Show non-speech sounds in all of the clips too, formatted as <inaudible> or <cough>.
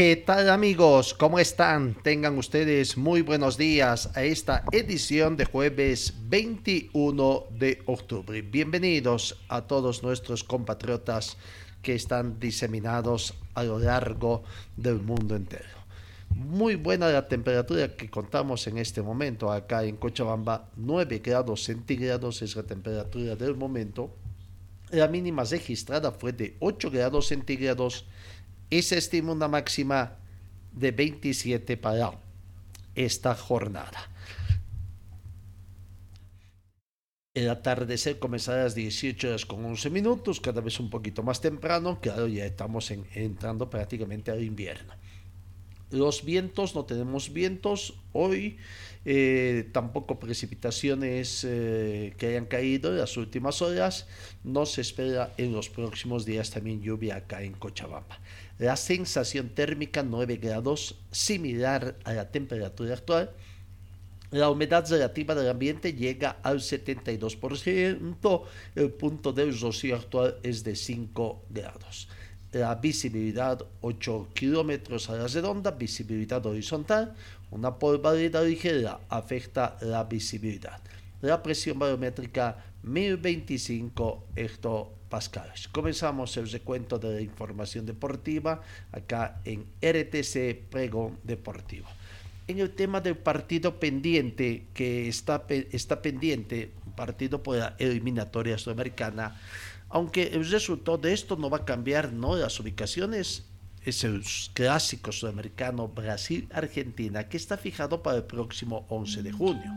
¿Qué tal amigos? ¿Cómo están? Tengan ustedes muy buenos días a esta edición de jueves 21 de octubre. Bienvenidos a todos nuestros compatriotas que están diseminados a lo largo del mundo entero. Muy buena la temperatura que contamos en este momento acá en Cochabamba, 9 grados centígrados es la temperatura del momento. La mínima registrada fue de 8 grados centígrados y se estima una máxima de 27 para esta jornada. El atardecer comenzará a las 18 horas con 11 minutos, cada vez un poquito más temprano. Claro, ya estamos en, entrando prácticamente al invierno. Los vientos, no tenemos vientos hoy, eh, tampoco precipitaciones eh, que hayan caído en las últimas horas. No se espera en los próximos días también lluvia acá en Cochabamba. La sensación térmica 9 grados, similar a la temperatura actual. La humedad relativa del ambiente llega al 72%. El punto de rocío actual es de 5 grados. La visibilidad 8 kilómetros a la redonda, visibilidad horizontal. Una polvareda ligera afecta la visibilidad. La presión barométrica 1025 hectopascales. Comenzamos el recuento de la información deportiva acá en RTC Pregón Deportivo. En el tema del partido pendiente, que está, está pendiente, partido por la eliminatoria sudamericana, aunque el resultado de esto no va a cambiar, ¿no? Las ubicaciones es el clásico sudamericano Brasil-Argentina, que está fijado para el próximo 11 de junio.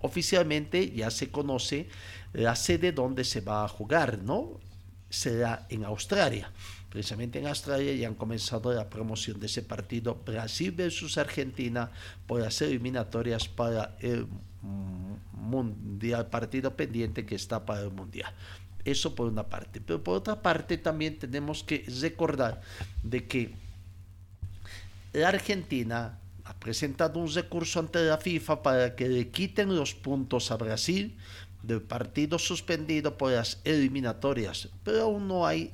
Oficialmente ya se conoce la sede donde se va a jugar, ¿no? Será en Australia. Precisamente en Australia ya han comenzado la promoción de ese partido Brasil versus Argentina por las eliminatorias para el mundial, partido pendiente que está para el mundial. Eso por una parte. Pero por otra parte también tenemos que recordar de que la Argentina ha presentado un recurso ante la FIFA para que le quiten los puntos a Brasil del partido suspendido por las eliminatorias, pero aún no hay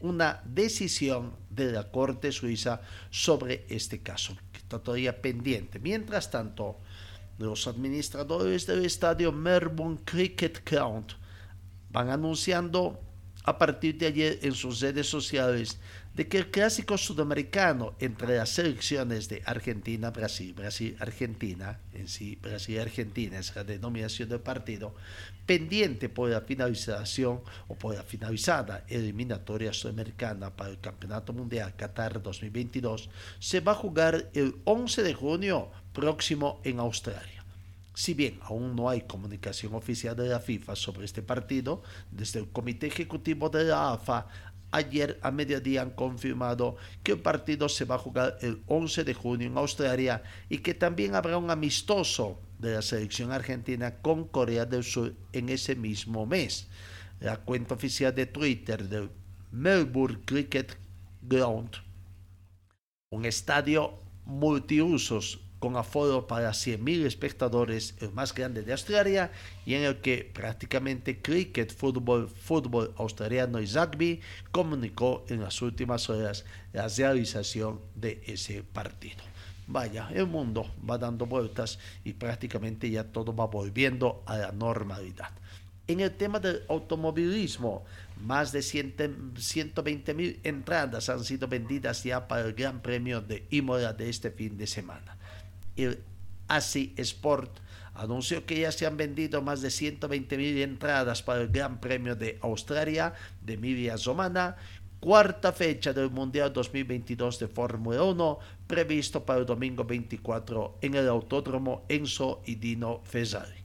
una decisión de la Corte Suiza sobre este caso, que está todavía pendiente. Mientras tanto, los administradores del estadio Melbourne Cricket Ground van anunciando a partir de ayer en sus redes sociales de que el clásico sudamericano entre las selecciones de Argentina, Brasil, Brasil, Argentina, en sí, Brasil, Argentina es la denominación del partido, pendiente por la finalización o por la finalizada eliminatoria sudamericana para el Campeonato Mundial Qatar 2022, se va a jugar el 11 de junio próximo en Australia. Si bien aún no hay comunicación oficial de la FIFA sobre este partido, desde el Comité Ejecutivo de la AFA ayer a mediodía han confirmado que el partido se va a jugar el 11 de junio en Australia y que también habrá un amistoso de la selección argentina con Corea del Sur en ese mismo mes. La cuenta oficial de Twitter del Melbourne Cricket Ground, un estadio multiusos con aforo para 100.000 espectadores, el más grande de Australia, y en el que prácticamente cricket, fútbol, fútbol australiano y rugby comunicó en las últimas horas la realización de ese partido. Vaya, el mundo va dando vueltas y prácticamente ya todo va volviendo a la normalidad. En el tema del automovilismo, más de 120 mil entradas han sido vendidas ya para el Gran Premio de Imola de este fin de semana el ASI Sport anunció que ya se han vendido más de 120 mil entradas para el Gran Premio de Australia de Media Romana, cuarta fecha del Mundial 2022 de Fórmula 1, previsto para el domingo 24 en el Autódromo Enzo y Dino Fesari.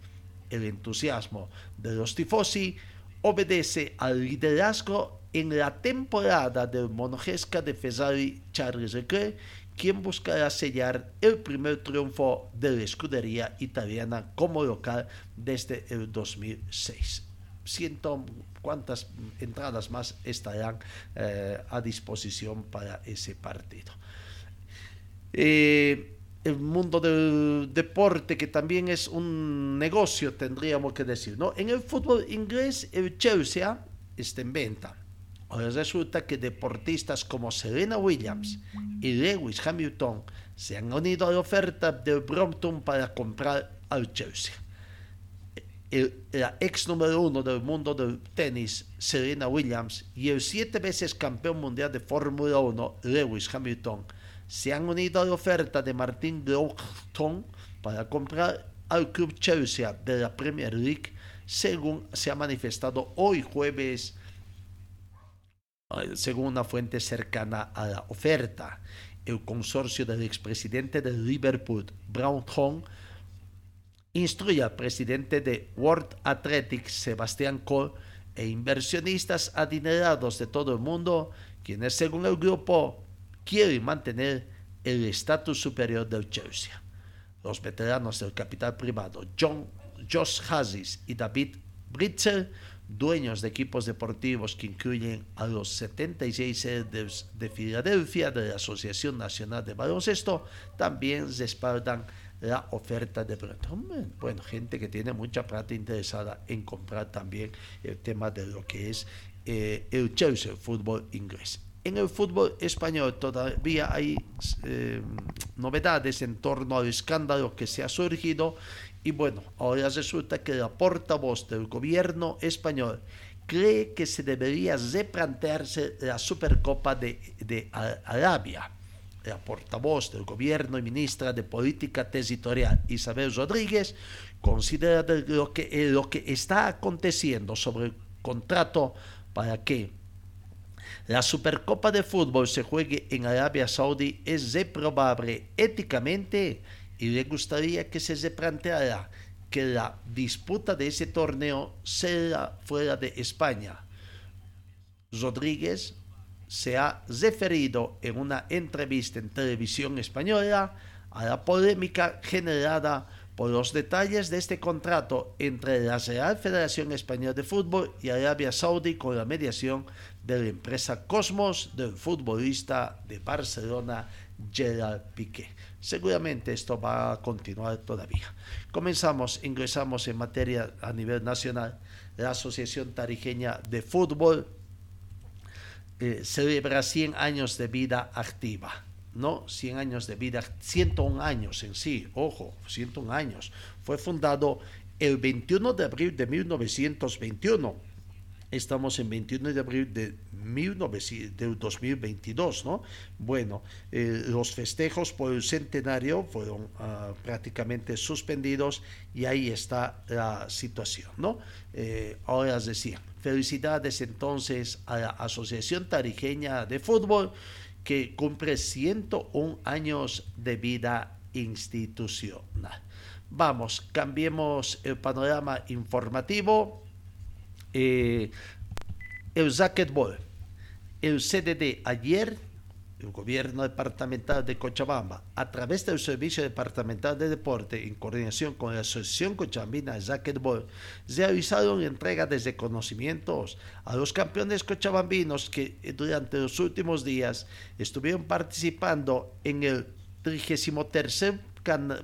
El entusiasmo de los tifosi obedece al liderazgo en la temporada del monogesca de Fesari Charles Leclerc, quien buscará sellar el primer triunfo de la escudería italiana como local desde el 2006. Siento cuántas entradas más estarán eh, a disposición para ese partido. Eh, el mundo del deporte, que también es un negocio, tendríamos que decir. ¿no? En el fútbol inglés, el Chelsea está en venta. Ahora resulta que deportistas como Serena Williams y Lewis Hamilton se han unido a la oferta del Brompton para comprar al Chelsea. El, la ex número uno del mundo del tenis, Serena Williams, y el siete veces campeón mundial de Fórmula 1, Lewis Hamilton, se han unido a la oferta de Martin Glaughton para comprar al club Chelsea de la Premier League, según se ha manifestado hoy jueves según una fuente cercana a la oferta. El consorcio del expresidente de Liverpool, Brown Hong, instruye al presidente de World Athletics, Sebastián Coe, e inversionistas adinerados de todo el mundo, quienes según el grupo quieren mantener el estatus superior del Chelsea. Los veteranos del capital privado John, Josh Hazis y David Britzer dueños de equipos deportivos que incluyen a los 76 sedes de Filadelfia de la Asociación Nacional de Baloncesto, también respaldan la oferta de Breton. Bueno, gente que tiene mucha plata interesada en comprar también el tema de lo que es eh, el Chelsea, el fútbol inglés. En el fútbol español todavía hay eh, novedades en torno al escándalo que se ha surgido y bueno, ahora resulta que la portavoz del gobierno español cree que se debería replantearse la Supercopa de, Arabia. La portavoz del gobierno y ministra de Política Territorial, Isabel Rodríguez, considera lo que, eh, lo que está aconteciendo sobre el contrato para que la Supercopa de Fútbol se juegue en Arabia Saudí es reprobable éticamente y le gustaría que se replanteara que la disputa de ese torneo sea fuera de España. Rodríguez se ha referido en una entrevista en televisión española a la polémica generada por los detalles de este contrato entre la Real Federación Española de Fútbol y Arabia Saudí con la mediación de la empresa Cosmos del futbolista de Barcelona Gerard Piqué. Seguramente esto va a continuar todavía. Comenzamos, ingresamos en materia a nivel nacional. La Asociación Tarijeña de Fútbol eh, celebra 100 años de vida activa. ¿no? 100 años de vida, 101 años en sí, ojo, 101 años. Fue fundado el 21 de abril de 1921 Estamos en 21 de abril de, 2022, ¿no? Bueno, eh, los festejos por el centenario fueron ah, prácticamente suspendidos y ahí está la situación, ¿no? Eh, ahora les decía, felicidades entonces a la Asociación Tarijeña de Fútbol que cumple 101 años de vida institucional. Vamos, cambiemos el panorama informativo eh, el racquetball, el CDD ayer, el gobierno departamental de Cochabamba, a través del Servicio Departamental de Deporte, en coordinación con la Asociación Cochabambina de Racquetball, realizaron entrega de reconocimientos a los campeones cochabambinos que durante los últimos días estuvieron participando en el 33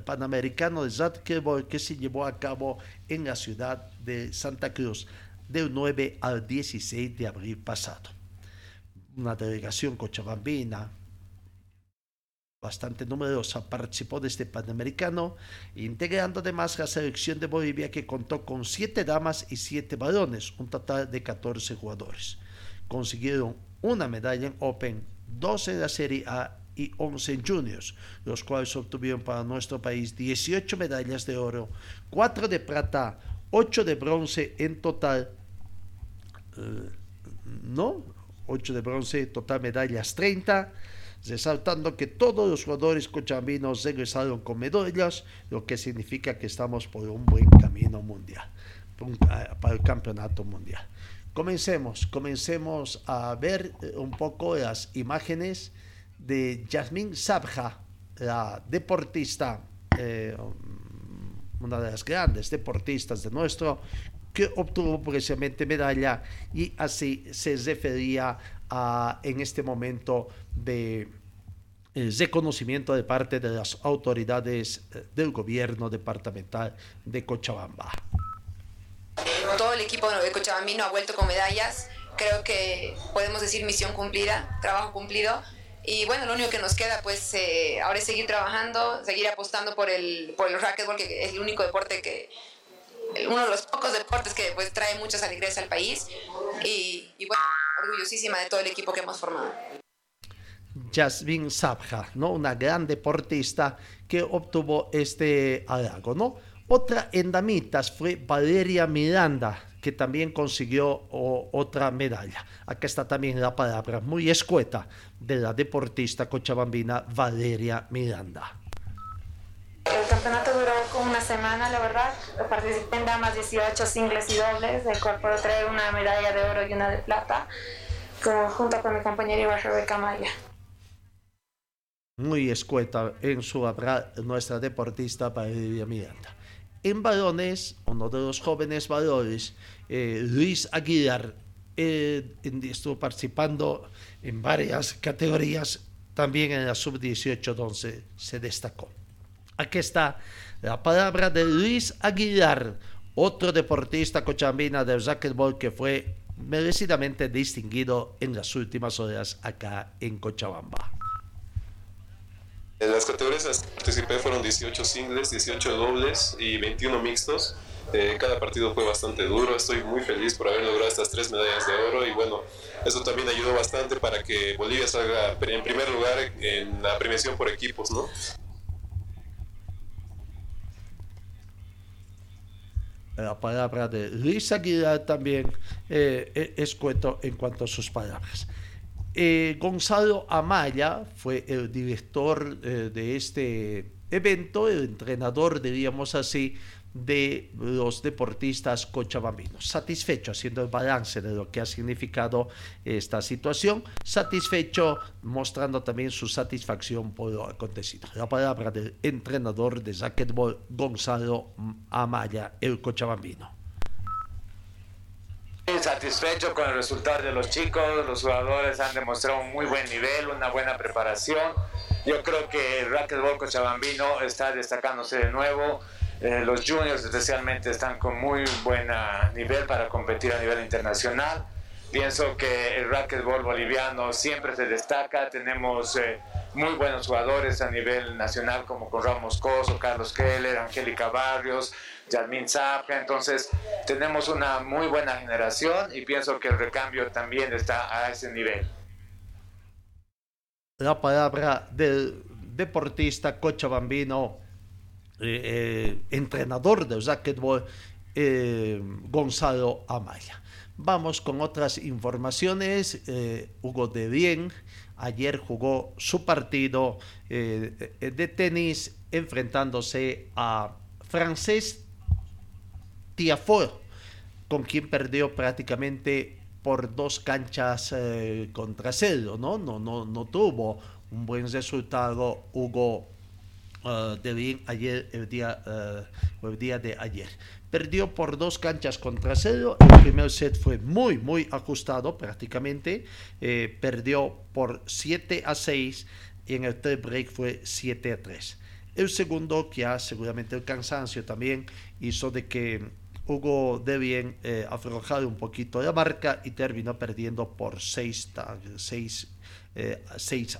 Panamericano de Racquetball que se llevó a cabo en la ciudad de Santa Cruz del 9 al 16 de abril pasado. Una delegación cochabambina bastante numerosa participó de este Panamericano, integrando además la selección de Bolivia que contó con siete damas y siete varones, un total de 14 jugadores. Consiguieron una medalla en Open, 12 en la Serie A y 11 en Juniors, los cuales obtuvieron para nuestro país 18 medallas de oro, 4 de plata, 8 de bronce en total, eh, ¿no? 8 de bronce, total medallas 30 resaltando que todos los jugadores cochabambinos regresaron con medallas, lo que significa que estamos por un buen camino mundial, para el campeonato mundial. Comencemos, comencemos a ver eh, un poco las imágenes de Yasmin Sabja, la deportista, eh, una de las grandes deportistas de nuestro, que obtuvo precisamente medalla y así se refería a, en este momento de eh, reconocimiento de parte de las autoridades eh, del gobierno departamental de Cochabamba. Todo el equipo de Cochabambino ha vuelto con medallas. Creo que podemos decir misión cumplida, trabajo cumplido. Y bueno, lo único que nos queda pues eh, ahora es seguir trabajando, seguir apostando por el, por el racquetball, que es el único deporte que, uno de los pocos deportes que pues trae muchas alegrías al país. Y, y bueno, orgullosísima de todo el equipo que hemos formado. Jasmine Sabja, ¿no? Una gran deportista que obtuvo este halago, ¿no? Otra en damitas fue Valeria Miranda, que también consiguió otra medalla. Aquí está también la palabra muy escueta de la deportista cochabambina Valeria Miranda. El campeonato duró como una semana, la verdad. Participé en damas 18 singles y dobles, del cual puedo traer una medalla de oro y una de plata, junto con mi compañera Iba Rebeca Maya. Muy escueta en su hablar nuestra deportista Valeria Miranda. En varones, uno de los jóvenes valores, eh, Luis Aguilar, eh, estuvo participando en varias categorías, también en la sub-18 donde se destacó. Aquí está la palabra de Luis Aguilar, otro deportista cochambina del racquetball que fue merecidamente distinguido en las últimas horas acá en Cochabamba. En las categorías las que participé fueron 18 singles, 18 dobles y 21 mixtos. Eh, cada partido fue bastante duro, estoy muy feliz por haber logrado estas tres medallas de oro y bueno, eso también ayudó bastante para que Bolivia salga en primer lugar en la premiación por equipos, ¿no? la palabra de Luis Aguilar también eh, eh, es cuento en cuanto a sus palabras. Eh, Gonzalo Amaya fue el director de este evento, el entrenador, diríamos así, de los deportistas cochabambinos. Satisfecho haciendo el balance de lo que ha significado esta situación, satisfecho mostrando también su satisfacción por lo acontecido. La palabra del entrenador de racquetball Gonzalo Amaya, el cochabambino. Satisfecho con el resultado de los chicos, los jugadores han demostrado un muy buen nivel, una buena preparación. Yo creo que el racquetball cochabambino está destacándose de nuevo eh, los juniors especialmente están con muy buen nivel para competir a nivel internacional. Pienso que el racquetball boliviano siempre se destaca. Tenemos eh, muy buenos jugadores a nivel nacional como con Ramos Coso, Carlos Keller, Angélica Barrios, Yasmin Zapka. Entonces tenemos una muy buena generación y pienso que el recambio también está a ese nivel. La palabra del deportista cochabambino eh, eh, entrenador de racquetball, eh, Gonzalo Amaya. Vamos con otras informaciones. Hugo de Bien ayer jugó su partido de tenis enfrentándose a Francés Tiafoe, con quien perdió prácticamente por dos canchas contra cero, ¿no? No, no, no tuvo un buen resultado Hugo Ah, de bien ayer, el día, ah, el día de ayer. Perdió por dos canchas contra cero. El primer set fue muy, muy ajustado prácticamente. Eh, perdió por 7 a 6 y en el third break fue 7 a 3. El segundo, que ya seguramente el cansancio también hizo de que Hugo de bien eh, aflojara un poquito la marca y terminó perdiendo por 6 seis, eh,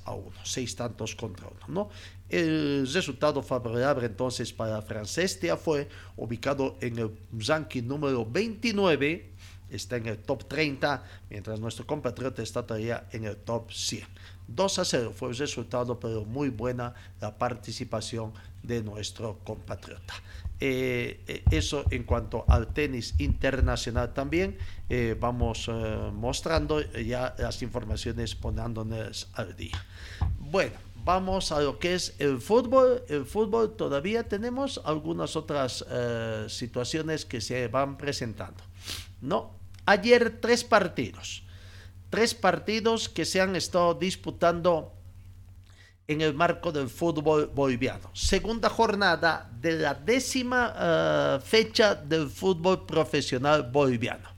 a 1, 6 tantos contra 1. ¿no? El resultado favorable entonces para Francestia fue ubicado en el ranking número 29, está en el top 30, mientras nuestro compatriota está todavía en el top 100. 2 a 0 fue el resultado, pero muy buena la participación de nuestro compatriota. eh, eso en cuanto al tenis internacional también eh, vamos mostrando ya las informaciones poniéndonos al día. Bueno, vamos a lo que es el fútbol. El fútbol todavía tenemos algunas otras situaciones que se van presentando. No, ayer tres partidos, tres partidos que se han estado disputando en el marco del fútbol boliviano. Segunda jornada de la décima eh, fecha del fútbol profesional boliviano.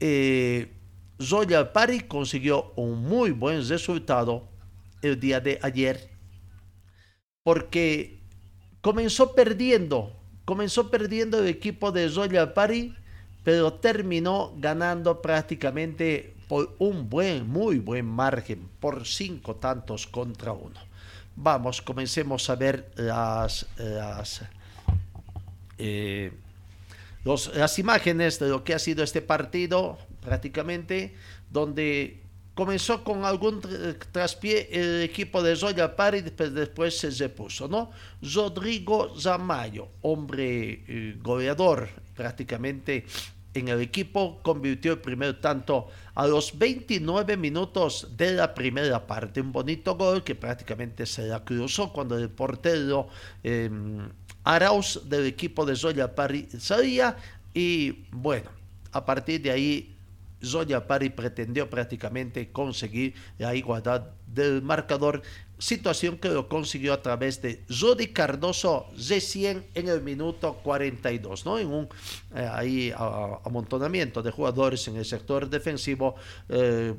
Eh, Zoya consiguió un muy buen resultado el día de ayer porque comenzó perdiendo, comenzó perdiendo el equipo de Zoya Pari, pero terminó ganando prácticamente por un buen, muy buen margen, por cinco tantos contra uno. Vamos, comencemos a ver las, las, eh, las imágenes de lo que ha sido este partido, prácticamente, donde comenzó con algún traspié el equipo de Zoya Pari, después, después se repuso, ¿no? Rodrigo Zamayo, hombre eh, goleador prácticamente en el equipo, convirtió el primer tanto a los 29 minutos de la primera parte. Un bonito gol que prácticamente se la cruzó cuando el portero eh, Arauz del equipo de Zoya Pari salía y bueno, a partir de ahí Zoya Pari pretendió prácticamente conseguir la igualdad del marcador situación que lo consiguió a través de Rudy Cardoso recién en el minuto 42, ¿no? En un eh, ahí amontonamiento de jugadores en el sector defensivo eh,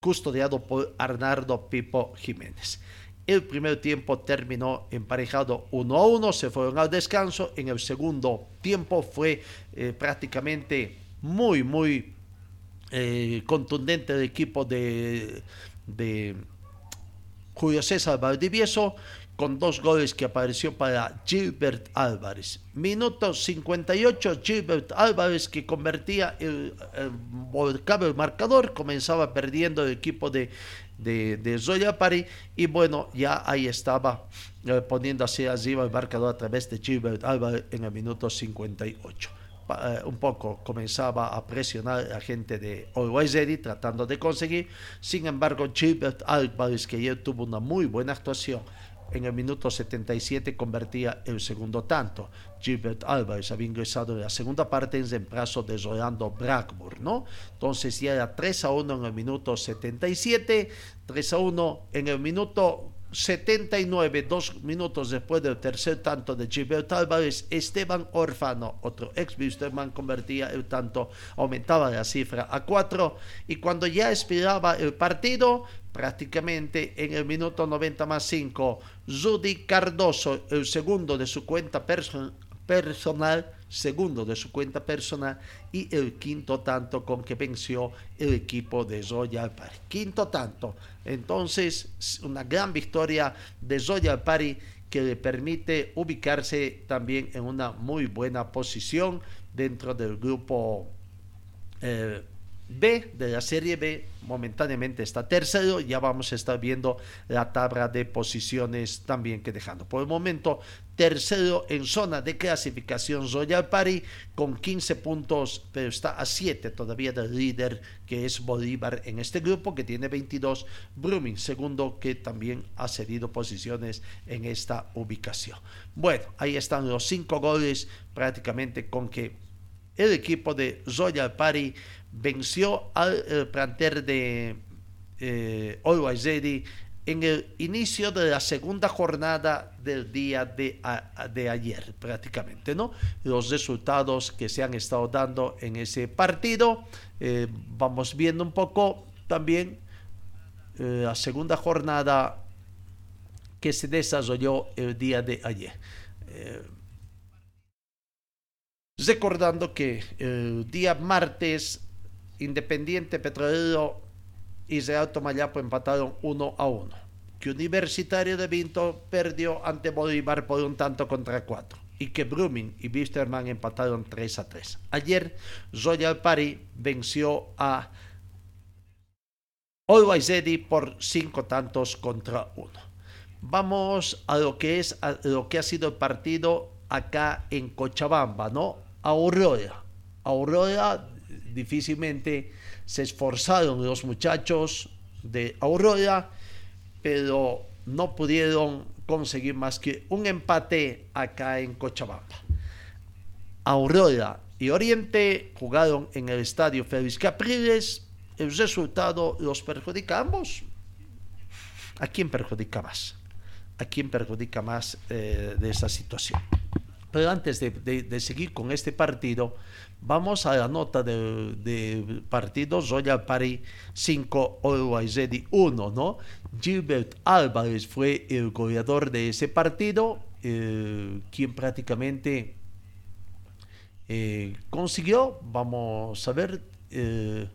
custodiado por Arnardo Pipo Jiménez. El primer tiempo terminó emparejado 1 a 1, se fueron al descanso. En el segundo tiempo fue eh, prácticamente muy, muy contundente el equipo de, de Julio César Valdivieso con dos goles que apareció para Gilbert Álvarez. Minuto 58, Gilbert Álvarez que convertía el, el, marcador, comenzaba perdiendo el equipo de, de, de Zoya Pari y bueno, ya ahí estaba eh, poniendo así arriba el marcador a través de Gilbert Álvarez en el minuto 58. Eh, un poco comenzaba a presionar a la gente de Always tratando de conseguir. Sin embargo, Gilbert Álvarez, que ya tuvo una muy buena actuación, en el minuto 77 convertía el segundo tanto. Gilbert Álvarez había ingresado en la segunda parte en reemplazo de Rolando ¿no? Entonces ya era 3 a 1 en el minuto 77, 3 a 1 en el minuto 79, dos minutos después del tercer tanto de Gilberto Álvarez, Esteban Orfano, otro ex Wisterman, convertía el tanto, aumentaba la cifra a cuatro y cuando ya expiraba el partido, prácticamente en el minuto 90 más 5, Rudy Cardoso, el segundo de su cuenta personal, segundo de su cuenta personal y el quinto tanto con que venció el equipo de Royal Party. Quinto tanto. Entonces, una gran victoria de Royal Party que le permite ubicarse también en una muy buena posición dentro del grupo eh, B de la Serie B momentáneamente está tercero. Ya vamos a estar viendo la tabla de posiciones también que dejando. Por el momento, tercero en zona de clasificación Royal Party con 15 puntos, pero está a 7 todavía del líder que es Bolívar en este grupo que tiene 22. Brumming, segundo, que también ha cedido posiciones en esta ubicación. Bueno, ahí están los cinco goles prácticamente con que el equipo de Royal Party venció al eh, planter de eh, Always en el inicio de la segunda jornada del día de, ayer, prácticamente, ¿no? Los resultados que se han estado dando en ese partido, eh, vamos viendo un poco también eh, la segunda jornada que se desarrolló el día de ayer. Recordando que el día martes Independiente Petrolero y Real Tomayapo empataron 1 a 1. Que Universitario de Vinto perdió ante Bolívar por un tanto contra 4 y que Brumming y Wisterman empataron 3 a 3. Ayer Royal Party venció a Always por 5 tantos contra 1. Vamos a lo que es a lo que ha sido el partido acá en Cochabamba, ¿no? Aurora. Aurora difícilmente se esforzaron los muchachos de Aurora, pero no pudieron conseguir más que un empate acá en Cochabamba. Aurora y Oriente jugaron en el estadio Félix Capriles. El resultado los perjudica a ambos. ¿A quién perjudica más? ¿A quién perjudica más eh, de esa situación? Pero antes de, seguir con este partido, vamos a la nota del de partido Royal Party 5, Always Ready 1, ¿no? Gilbert Álvarez fue el goleador de ese partido, eh, quien prácticamente eh, consiguió, vamos a ver, eh,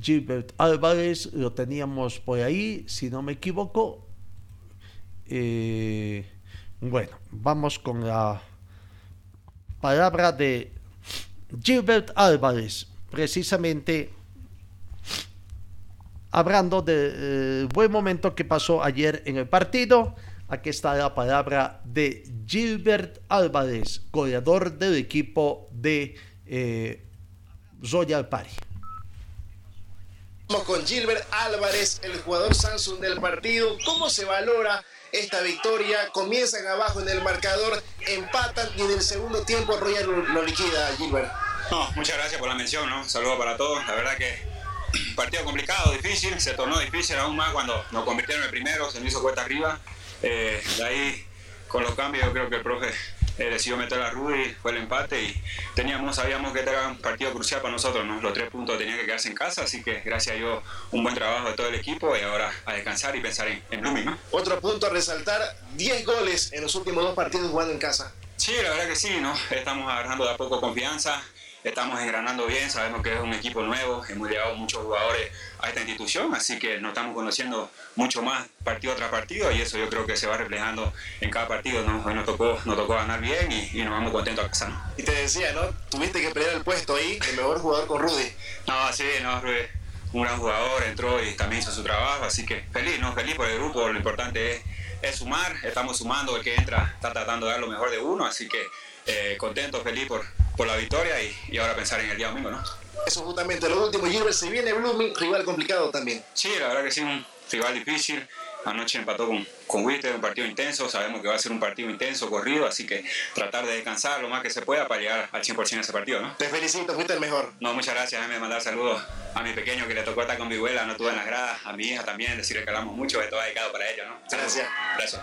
Gilbert Álvarez lo teníamos por ahí, si no me equivoco. Bueno, vamos con la palabra de Gilbert Álvarez, precisamente hablando del eh, buen momento que pasó ayer en el partido. Aquí está la palabra de Gilbert Álvarez, goleador del equipo de eh, Royal Party. Vamos con Gilbert Álvarez, el jugador Samsung del partido. ¿Cómo se valora esta victoria. Comienzan abajo en el marcador, empatan y en el segundo tiempo Royal lo, liquida, Gilbert. No, muchas gracias por la mención, ¿no? Saludos para todos. La verdad que <clears throat> partido complicado, difícil, se tornó difícil aún más cuando nos convirtieron en el primero, se nos hizo cuesta arriba. Eh, de ahí, con los cambios, yo creo que el profe eh, decidió meter a Rudy, fue el empate y teníamos, sabíamos que este era un partido crucial para nosotros, ¿no? los tres puntos tenían que quedarse en casa, así que gracias a Dios un buen trabajo de todo el equipo y ahora a descansar y pensar en, en Blooming. ¿no? Otro punto a resaltar, 10 goles en los últimos dos partidos jugando en casa. Sí, la verdad que sí, ¿no? estamos agarrando de a poco confianza, estamos engranando bien, sabemos que es un equipo nuevo, hemos llegado muchos jugadores a esta institución, así que nos estamos conociendo mucho más partido tras partido y eso yo creo que se va reflejando en cada partido. ¿no? Hoy nos tocó, nos tocó ganar bien y, nos vamos contentos a casa. Y te decía, ¿no? Tuviste que pelear el puesto ahí, el mejor jugador con Rudy. No, sí, no, Rudy, un gran jugador, entró y también hizo su trabajo, así que feliz, ¿no? Feliz por el grupo, lo importante es, es sumar, estamos sumando, el que entra está tratando de dar lo mejor de uno, así que eh, contento, feliz por, por la victoria y, ahora pensar en el día domingo, ¿no? Eso justamente lo último, Gilbert, se viene Blooming, rival complicado también. Sí, la verdad que sí, un rival difícil. Anoche empató con, con Wister, un partido intenso, sabemos que va a ser un partido intenso, corrido, así que tratar de descansar lo más que se pueda para llegar al 100% a ese partido, ¿no? Te felicito, fuiste el mejor. No, muchas gracias, déjame mandar saludos a mi pequeño que le tocó estar con mi abuela, no estuvo en las gradas, a mi hija también, decirle que hablamos mucho, esto va dedicado para ella, ¿no? Gracias. Gracias.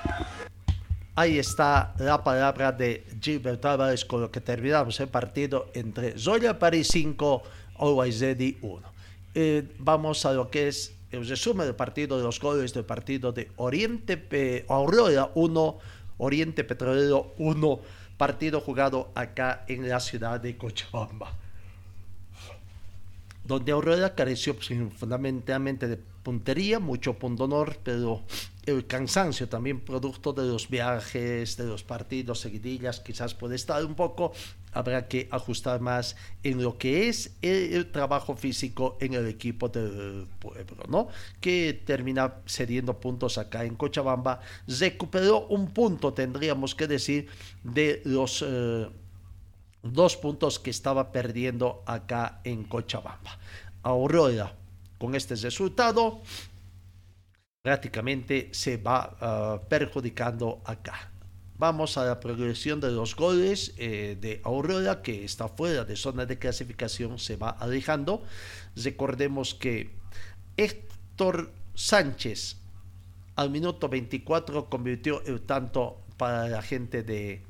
Ahí está la palabra de Gilbert Álvarez con lo que terminamos el partido entre Zoya París 5, Always Ready 1. Eh, vamos a lo que es el resumen del partido de los goles del partido de Oriente Pe Aurora 1, Oriente Petrolero 1, partido jugado acá en la ciudad de Cochabamba. Donde Aurora careció pues, fundamentalmente de puntería, mucho punto pero el cansancio también producto de los viajes, de los partidos, seguidillas, quizás puede estar un poco, habrá que ajustar más en lo que es el, trabajo físico en el equipo del pueblo, ¿no? Que termina cediendo puntos acá en Cochabamba, recuperó un punto, tendríamos que decir, de los... Eh, dos puntos que estaba perdiendo acá en Cochabamba. Aurora con este resultado, prácticamente se va ah, perjudicando acá. Vamos a la progresión de los goles eh, de Aurora, que está fuera de zona de clasificación, se va alejando. Recordemos que Héctor Sánchez al minuto 24 convirtió el tanto para la gente de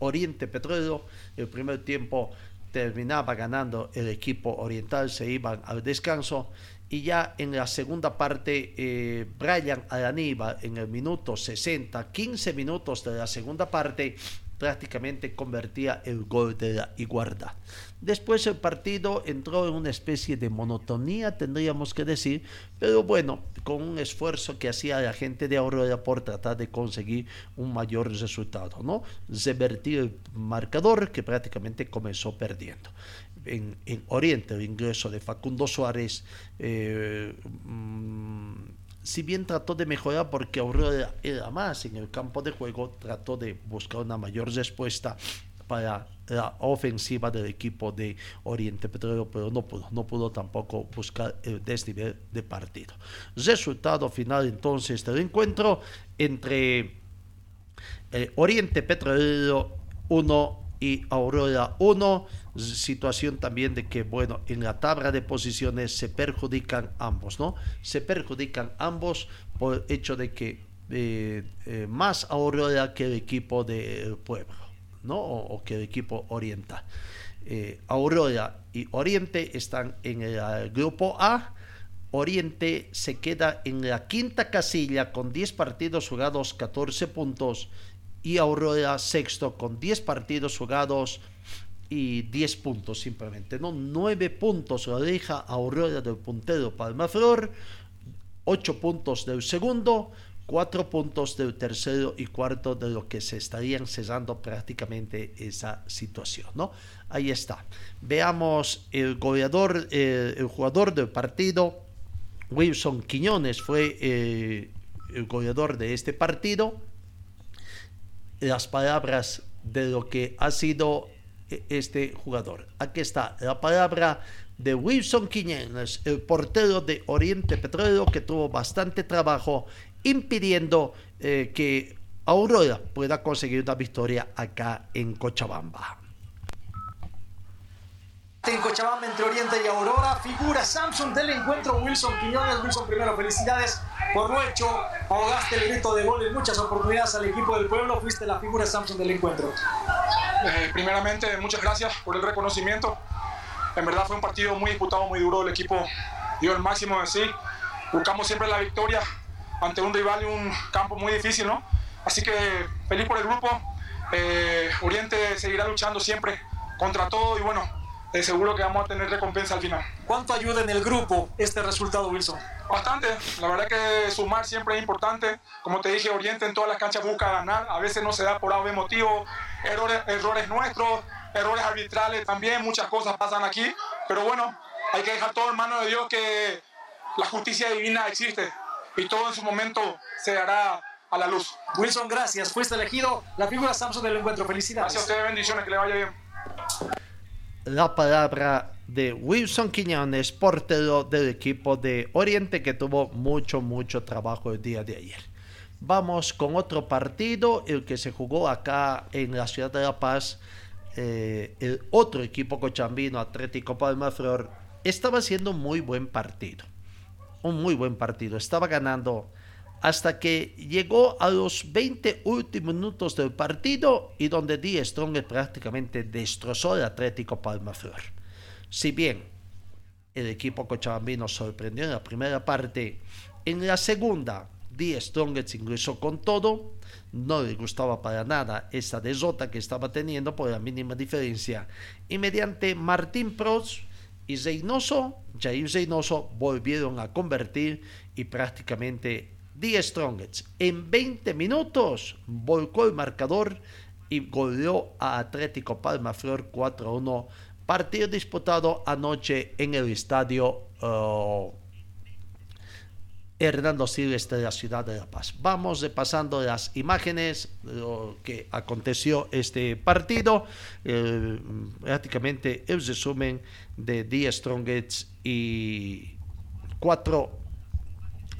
Oriente Petróleo. El primer tiempo terminaba ganando el equipo oriental, se iban al descanso. Y ya en la segunda parte eh, Brian Araniba en el minuto 60, 15 minutos de la segunda parte prácticamente convertía el gol de la igualdad. Después el partido entró en una especie de monotonía, tendríamos que decir, pero bueno, con un esfuerzo que hacía la gente de Aurora por tratar de conseguir un mayor resultado, ¿no? Revertir el marcador que prácticamente comenzó perdiendo en, Oriente, el ingreso de Facundo Suárez, eh, mm, si bien trató de mejorar porque Aurora era más en el campo de juego, trató de buscar una mayor respuesta para la ofensiva del equipo de Oriente Petrolero, pero no pudo, no pudo tampoco buscar el desnivel de partido. Resultado final entonces del encuentro entre eh, Oriente Petrolero 1 y Aurora 1. Situación también de que, bueno, en la tabla de posiciones se perjudican ambos, ¿no? Se perjudican ambos por el hecho de que eh, eh, más Aurora que el equipo de Pueblo, ¿no? O, que el equipo oriental. Eh, Aurora y Oriente están en el grupo A. Oriente se queda en la quinta casilla con 10 partidos jugados, 14 puntos y Aurora sexto con 10 partidos jugados y 10 puntos simplemente, ¿no? 9 puntos la deja Aurora del puntero Palmaflor, 8 puntos del segundo, 4 puntos del tercero y cuarto de lo que se estarían cesando prácticamente esa situación, ¿no? Ahí está. Veamos el goleador, eh, el jugador del partido, Wilson Quiñones fue eh, el goleador de este partido las palabras de lo que ha sido este jugador. Aquí está la palabra de Wilson Quiñones, el portero de Oriente Petrolero, que tuvo bastante trabajo impidiendo eh, que Aurora pueda conseguir una victoria acá en Cochabamba en Cochabamba entre Oriente y Aurora. Figura Samsung del encuentro Wilson Quiñones. Wilson, primero felicidades por lo hecho. Ahogaste el grito de gol en muchas oportunidades al equipo del pueblo. Fuiste la figura Samsung del encuentro. Eh, primeramente, muchas gracias por el reconocimiento. En verdad fue un partido muy disputado, muy duro. El equipo dio el máximo de sí. Buscamos siempre la victoria ante un rival y un campo muy difícil, ¿no? Así que feliz por el grupo. Eh, Oriente seguirá luchando siempre contra todo y bueno, seguro que vamos a tener recompensa al final. ¿Cuánto ayuda en el grupo este resultado, Wilson? Bastante. La verdad que sumar siempre es importante. Como te dije, Oriente en todas las canchas busca ganar. A veces no se da por algo motivo. Errores, errores nuestros, errores arbitrales también. Muchas cosas pasan aquí. Pero bueno, hay que dejar todo en manos de Dios que la justicia divina existe. Y todo en su momento se hará a la luz. Wilson, gracias. Fuiste elegido la figura Samsung del encuentro. Felicidades. Gracias a ustedes, bendiciones, que le vaya bien la palabra de Wilson Quiñones, portero del equipo de Oriente, que tuvo mucho, mucho trabajo el día de ayer. Vamos con otro partido, el que se jugó acá en la ciudad de La Paz. Eh, el otro equipo cochambino, Atlético Palmaflor, estaba haciendo un muy buen partido. Un muy buen partido. Estaba ganando hasta que llegó a los 20 últimos minutos del partido y donde Die Strong prácticamente destrozó el Atlético Palmaflor. Si bien el equipo cochabambino sorprendió en la primera parte, en la segunda Die Strongest ingresó con todo, no le gustaba para nada esa desota que estaba teniendo por la mínima diferencia. Y mediante Martín Prost y Zeynoso, Jair Zeynoso volvieron a convertir y prácticamente The Strongest. En 20 minutos volcó el marcador y goleó a Atlético Palma Flor 4-1. Partido disputado anoche en el estadio eh, Hernando Siles de la ciudad de La Paz. Vamos repasando las imágenes, lo que aconteció este partido, eh, prácticamente el resumen de The Strongest y 4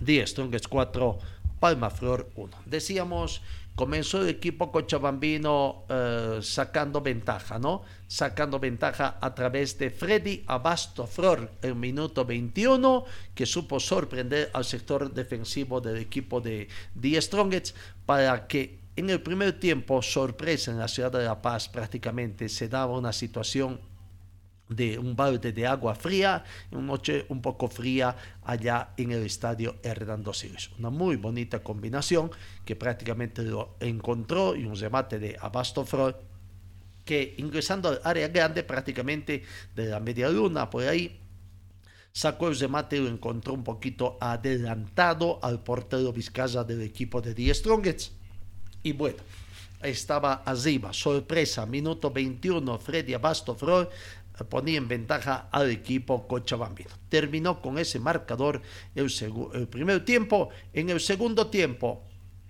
The Strongest 4, Palmaflor 1. Decíamos, comenzó el equipo cochabambino eh, sacando ventaja, ¿no? Sacando ventaja a través de Freddy Abasto Flor en minuto 21, que supo sorprender al sector defensivo del equipo de The Strongest para que en el primer tiempo, sorpresa en la ciudad de La Paz prácticamente, se daba una situación de un balde de agua fría, una noche un poco fría allá en el estadio Hernando Siles. Una muy bonita combinación que prácticamente lo encontró y un remate de Abasto que ingresando al área grande prácticamente de la media luna por ahí sacó el remate y lo encontró un poquito adelantado al portero Vizcaya del equipo de Die Strongets y bueno estaba arriba, sorpresa, minuto 21, Freddy Abasto ponía en ventaja al equipo cochabambino. Terminó con ese marcador el, el primer tiempo. En el segundo tiempo,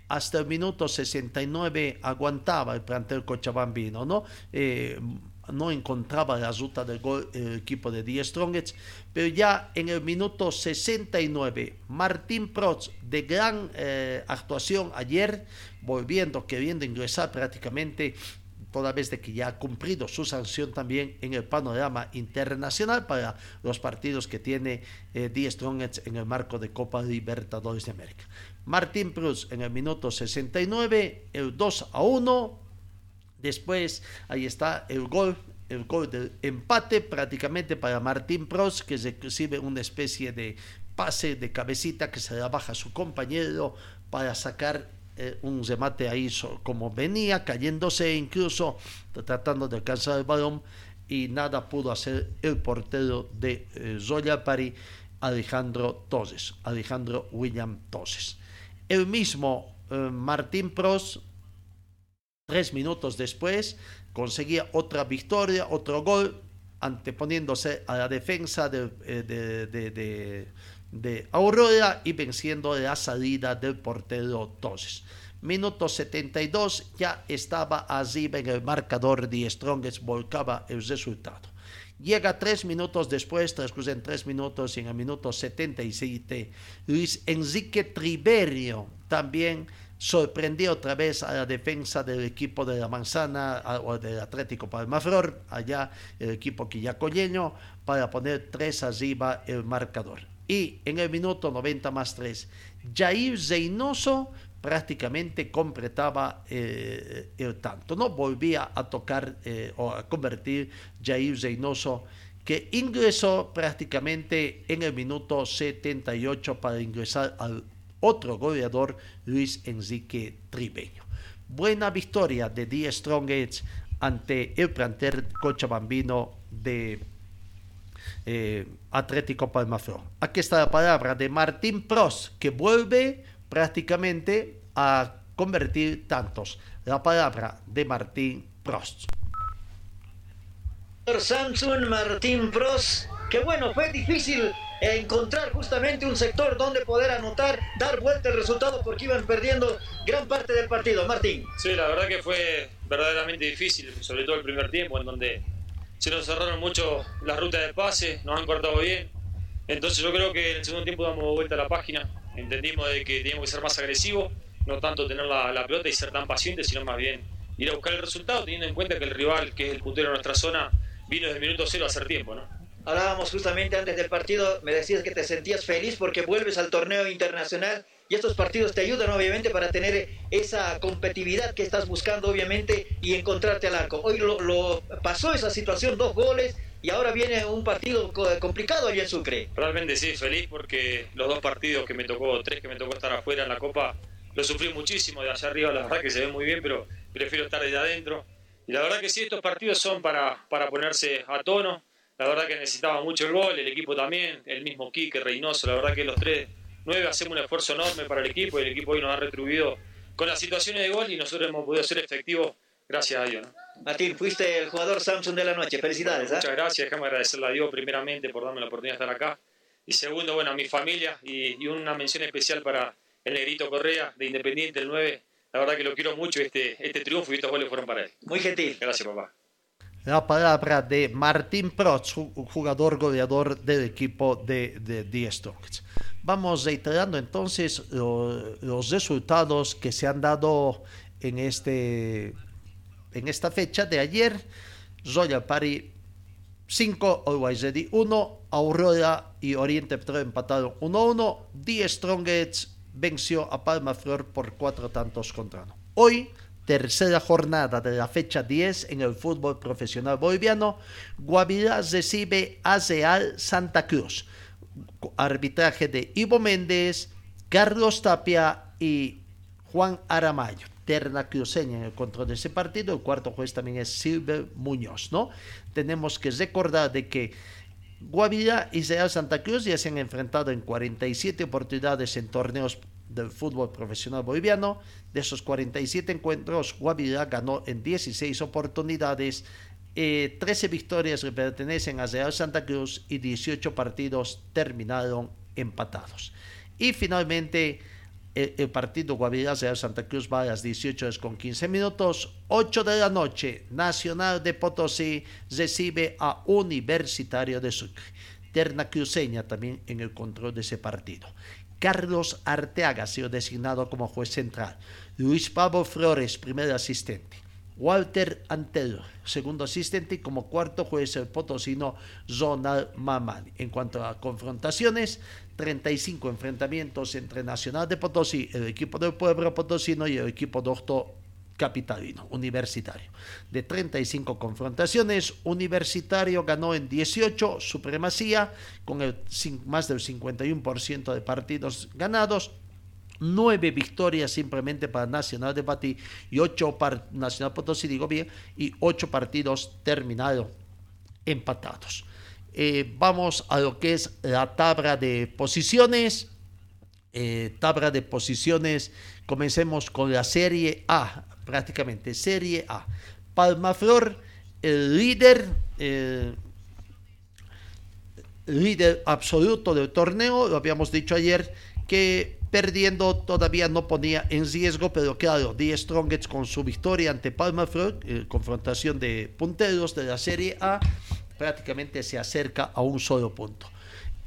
hasta el minuto 69 aguantaba el plantel cochabambino, ¿no? Eh, no encontraba la ruta del gol el equipo de Die Strongets, pero ya en el minuto 69, Martín Protz, de gran eh, actuación ayer, volviendo, queriendo ingresar prácticamente, toda vez de que ya ha cumplido su sanción también en el panorama internacional para los partidos que tiene eh, Die Strongets en el marco de Copa Libertadores de América. Martín Protz en el minuto 69, el 2 a 1, Después, ahí está el gol, el gol del empate prácticamente para Martín Pros, que recibe una especie de pase de cabecita que se la baja a su compañero para sacar eh, un remate ahí como venía, cayéndose incluso, tratando de alcanzar el balón y nada pudo hacer el portero de eh, Pari, Alejandro Toses, Alejandro William Toses. El mismo eh, Martín Pros Tres minutos después conseguía otra victoria, otro gol, anteponiéndose a la defensa de, eh, de, Aurora y venciendo la salida del portero Toses. Minuto 72 ya estaba arriba en el marcador de Strongest, volcaba el resultado. Llega tres minutos después, transcurren tres minutos y en el minuto 77 Luis Enrique Triberio también sorprendió otra vez a la defensa del equipo de la Manzana o del Atlético Palmaflor, allá el equipo quillacoyeño, para poner tres arriba el marcador. Y en el minuto 90 más 3, Jair Zeynoso prácticamente completaba eh, el tanto, ¿no? Volvía a tocar eh, o a convertir Jair Zeynoso que ingresó prácticamente en el minuto 78 para ingresar al otro goleador, Luis Enrique Tribeño. Buena victoria de The Strongest ante el planter cochabambino de eh, Atlético Palmaflor. Aquí está la palabra de Martín Pros, que vuelve prácticamente a convertir tantos. La palabra de Martín Prost. Samsung Martín Pros, que bueno, fue difícil encontrar justamente un sector donde poder anotar, dar vuelta el resultado porque iban perdiendo gran parte del partido. Martín. Sí, la verdad que fue verdaderamente difícil, sobre todo el primer tiempo, en donde se nos cerraron mucho las rutas de pase, nos han cortado bien. Entonces yo creo que en el segundo tiempo damos vuelta a la página, entendimos de que teníamos que ser más agresivos, no tanto tener la, pelota y ser tan pacientes, sino más bien ir a buscar el resultado, teniendo en cuenta que el rival, que es el puntero de nuestra zona, vino desde el minuto cero a hacer tiempo, ¿no? Hablábamos justamente antes del partido, me decías que te sentías feliz porque vuelves al torneo internacional y estos partidos te ayudan obviamente para tener esa competitividad que estás buscando obviamente y encontrarte al arco. Hoy lo, pasó esa situación, dos goles y ahora viene un partido complicado allá en Sucre. Realmente sí, feliz porque los dos partidos que me tocó, tres que me tocó estar afuera en la Copa, lo sufrí muchísimo de allá arriba, la verdad que se ve muy bien, pero prefiero estar allá adentro. Y la verdad que sí, estos partidos son para, para ponerse a tono la verdad que necesitaba mucho el gol, el equipo también, el mismo Quique, Reynoso. La verdad que los tres, nueve, hacemos un esfuerzo enorme para el equipo y el equipo hoy nos ha retribuido con las situaciones de gol y nosotros hemos podido ser efectivos gracias a Dios. Martín, fuiste el jugador Samsung de la noche. Felicidades. ¿ah? muchas gracias. Déjame agradecerle a Dios primeramente por darme la oportunidad de estar acá. Y segundo, bueno, a mi familia y, y una mención especial para el Negrito Correa de Independiente, el 9. La verdad que lo quiero mucho. Este, este triunfo y estos goles fueron para él. Muy gentil. Gracias, papá la palabra de Martín Protz, jugador goleador del equipo de, de Die Vamos reiterando entonces los resultados que se han dado en, este, en esta fecha de ayer. Royal Party 5, Always Ready 1, Aurora y Oriente Petro empataron 1-1. Die Strongest venció a Palma Flor por cuatro tantos contra uno. Hoy tercera jornada de la fecha 10 en el fútbol profesional boliviano, Guavirá recibe a Real Santa Cruz. Arbitraje de Ivo Méndez, Carlos Tapia y Juan Aramayo. Terna cruceña en el control de ese partido. El cuarto juez también es Silver Muñoz, ¿no? Tenemos que recordar de que Guavirá y Real Santa Cruz ya se han enfrentado en 47 oportunidades en torneos del fútbol profesional boliviano. De esos 47 encuentros, Guavirá ganó en 16 oportunidades eh, 13 victorias le pertenecen a Real Santa Cruz y 18 partidos terminaron empatados. Y finalmente el, el partido Guavirá Real Santa Cruz va a las 18 horas con 15 minutos. 8 de la noche, Nacional de Potosí recibe a Universitario de Sucre. Terna Cruceña también en el control de ese partido. Carlos Arteaga ha sido designado como juez central. Luis Pablo Flores, primer asistente. Walter Antelo, segundo asistente, y como cuarto juez el potosino Ronald Mamani. En cuanto a confrontaciones, 35 enfrentamientos entre Nacional de Potosí, el equipo del pueblo potosino y el equipo doctor capitalino, universitario. De 35 confrontaciones, Universitario ganó en 18, supremacía, con el, más del 51% de partidos ganados, nueve victorias simplemente para Nacional de Patí y ocho para Nacional Potosí, digo bien, y ocho partidos terminados empatados. Eh, vamos a lo que es la tabla de posiciones. Eh, tabla de posiciones, comencemos con la Serie A, prácticamente Serie A. Palmaflor, el líder, el líder absoluto del torneo, lo habíamos dicho ayer, que perdiendo todavía no ponía en riesgo, pero claro, Die Strongets con su victoria ante Palma Flor, eh, confrontación de punteros de la Serie A, prácticamente se acerca a un solo punto.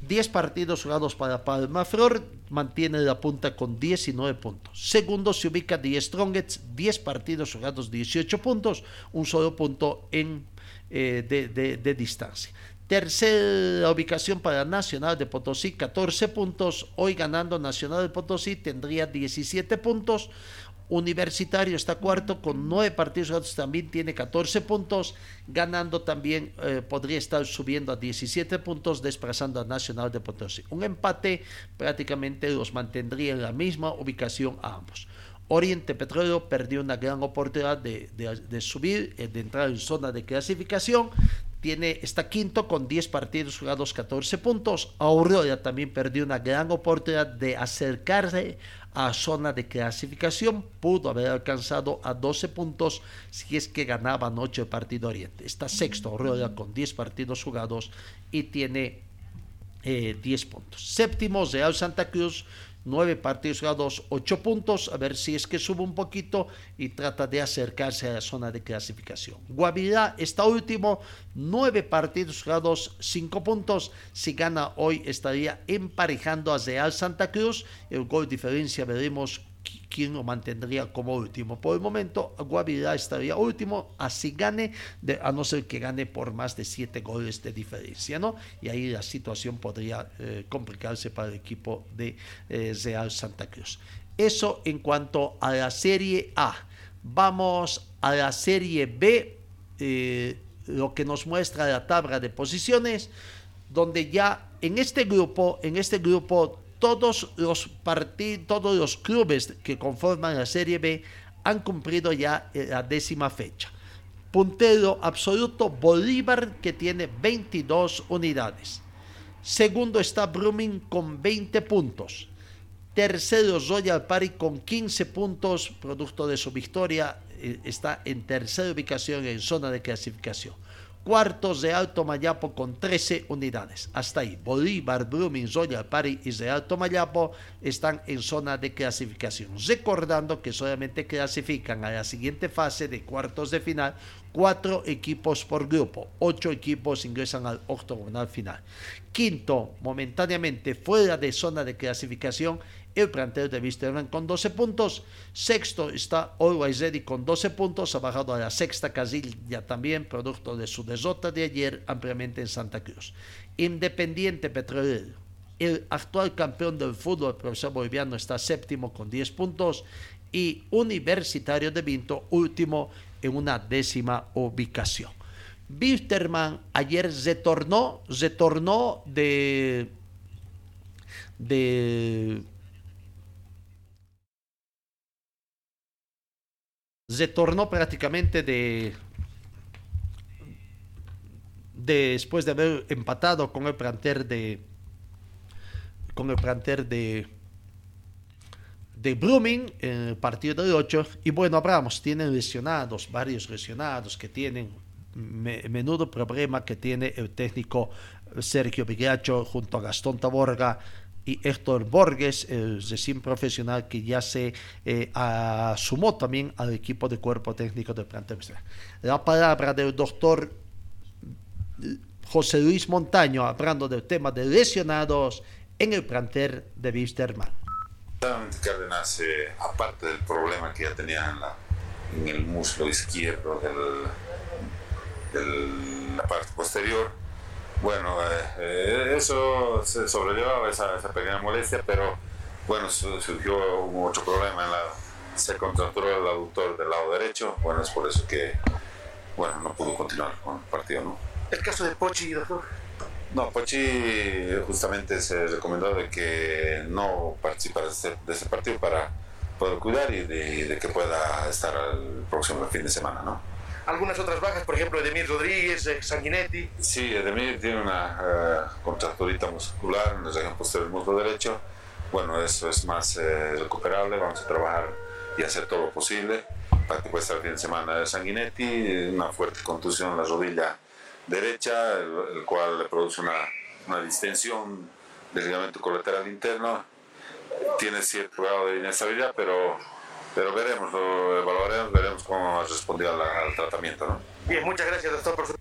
10 partidos jugados para Palma Flor, mantiene la punta con 19 puntos. Segundo se ubica Die Strongets, 10 partidos jugados, 18 puntos, un solo punto en, eh, de distancia. Tercera ubicación para Nacional de Potosí, 14 puntos. Hoy ganando Nacional de Potosí tendría 17 puntos. Universitario está cuarto con 9 partidos, también tiene 14 puntos. Ganando también eh, podría estar subiendo a 17 puntos, desplazando a Nacional de Potosí. Un empate prácticamente los mantendría en la misma ubicación a ambos. Oriente Petróleo perdió una gran oportunidad de, de, de subir, eh, de entrar en zona de clasificación tiene, está quinto con 10 partidos jugados, 14 puntos. Aurora también perdió una gran oportunidad de acercarse a zona de clasificación. Pudo haber alcanzado a 12 puntos si es que ganaba anoche el partido Oriente. Está sexto Aurora con 10 partidos jugados y tiene eh, 10 puntos. Séptimo Real Santa Cruz nueve partidos jugados, ocho puntos, a ver si es que sube un poquito y trata de acercarse a la zona de clasificación. Guavirá está último, nueve partidos jugados, cinco puntos, si gana hoy estaría emparejando a Real Santa Cruz, el gol diferencia veremos quién lo mantendría como último. Por el momento, Guavirá estaría último, así gane, a no ser que gane por más de siete goles de diferencia, ¿no? Y ahí la situación podría eh, complicarse para el equipo de eh, Real Santa Cruz. Eso en cuanto a la Serie A. Vamos a la Serie B, eh, lo que nos muestra la tabla de posiciones, donde ya en este grupo, en este grupo todos los partidos, todos los clubes que conforman la Serie B han cumplido ya la décima fecha. Puntero absoluto Bolívar que tiene 22 unidades. Segundo está Brumming con 20 puntos. Tercero Royal Party con 15 puntos, producto de su victoria, está en tercera ubicación en zona de clasificación cuartos de Alto Mayapo con 13 unidades. Hasta ahí, Bolívar, Blooming, Royal Party y de Alto Mayapo están en zona de clasificación. Recordando que solamente clasifican a la siguiente fase de cuartos de final cuatro equipos por grupo. Ocho equipos ingresan al octogonal final. Quinto, momentáneamente fuera de zona de clasificación, el plantel de Wisterman con 12 puntos. Sexto está Always Ready con 12 puntos, ha bajado a la sexta casilla también, producto de su derrota de ayer ampliamente en Santa Cruz. Independiente Petrolero, el actual campeón del fútbol, profesor boliviano, está séptimo con 10 puntos y Universitario de Vinto, último en una décima ubicación. Wisterman ayer retornó, retornó de, de retornó prácticamente de, después de haber empatado con el planter de con el planter de de Blooming en el partido de 8 y bueno, Abramos tienen lesionados, varios lesionados que tienen menudo problema que tiene el técnico Sergio Vigliaccio junto a Gastón Taborga y Héctor Borges, el recién profesional que ya se eh, sumó también al equipo de cuerpo técnico del plantel. La palabra del doctor José Luis Montaño hablando del tema de lesionados en el plantel de Wisterman. Cárdenas, eh, aparte del problema que ya tenía en, el muslo izquierdo de la parte posterior, bueno, eh, eh, eso se sobrellevaba esa, esa, pequeña molestia, pero bueno, surgió otro problema en la, se contracturó el aductor del lado derecho, bueno, es por eso que, bueno, no pudo continuar con el partido, ¿no? El caso de Pochi, doctor. No, Pochi justamente se recomendó de que no participara de ese, partido para poder cuidar y de, que pueda estar el próximo fin de semana, ¿no? Algunas otras bajas, por ejemplo, Edemir Rodríguez, eh, Sanguinetti. Sí, Edemir tiene una uh, contracturita muscular en la región posterior del muslo derecho. Bueno, eso es más eh, recuperable, vamos a trabajar y hacer todo lo posible para que pueda estar el fin de semana. Sanguinetti, una fuerte contusión en la rodilla derecha, el, cual le produce una, una distensión del ligamento colateral interno. Tiene cierto grado de inestabilidad, pero pero veremos, lo evaluaremos, veremos cómo respondido al, al tratamiento. ¿no? Bien, muchas gracias, doctor, por su...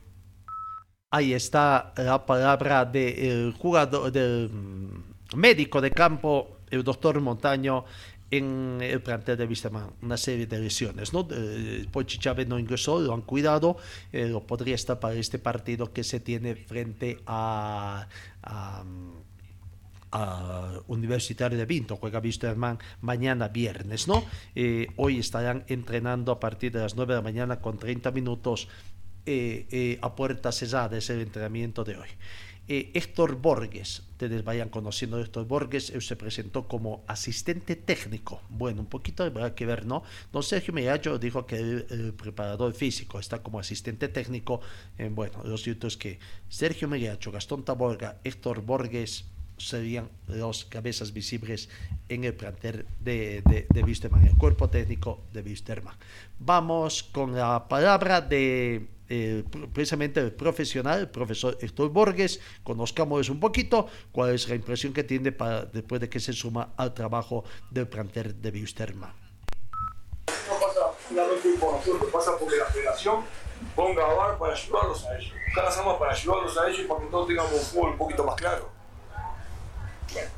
Ahí está la palabra del jugador, del médico de campo, el doctor Montaño, en el plantel de Wisterman una serie de lesiones. ¿no? Eh, Pochi Chávez no ingresó, lo han cuidado, eh, lo podría estar para este partido que se tiene frente a, a Universitario de Vinto, juega Wisterman mañana viernes, ¿no? Eh, hoy estarán entrenando a partir de las 9 de la mañana con 30 minutos eh, eh, a puerta cerrada, es el entrenamiento de hoy. Héctor Borges, ustedes vayan conociendo a Héctor Borges, se presentó como asistente técnico. Bueno, un poquito habrá que ver, ¿no? Don Sergio Megallo dijo que el, preparador físico está como asistente técnico. bueno, lo cierto es que Sergio Megallo, Gastón Taborga, Héctor Borges, serían los cabezas visibles en el plantel de, de, el cuerpo técnico de Wisterman. Vamos con la palabra de eh, precisamente el profesional, el profesor Héctor Borges, conozcamos un poquito cuál es la impresión que tiene para, después de que se suma al trabajo del plantel de Wisterman. No pasa finalmente información, pasa porque la federación ponga a VAR para ayudarlos a ellos. Cada semana para ayudarlos a ellos y para que todos tengamos un fútbol un poquito más claro.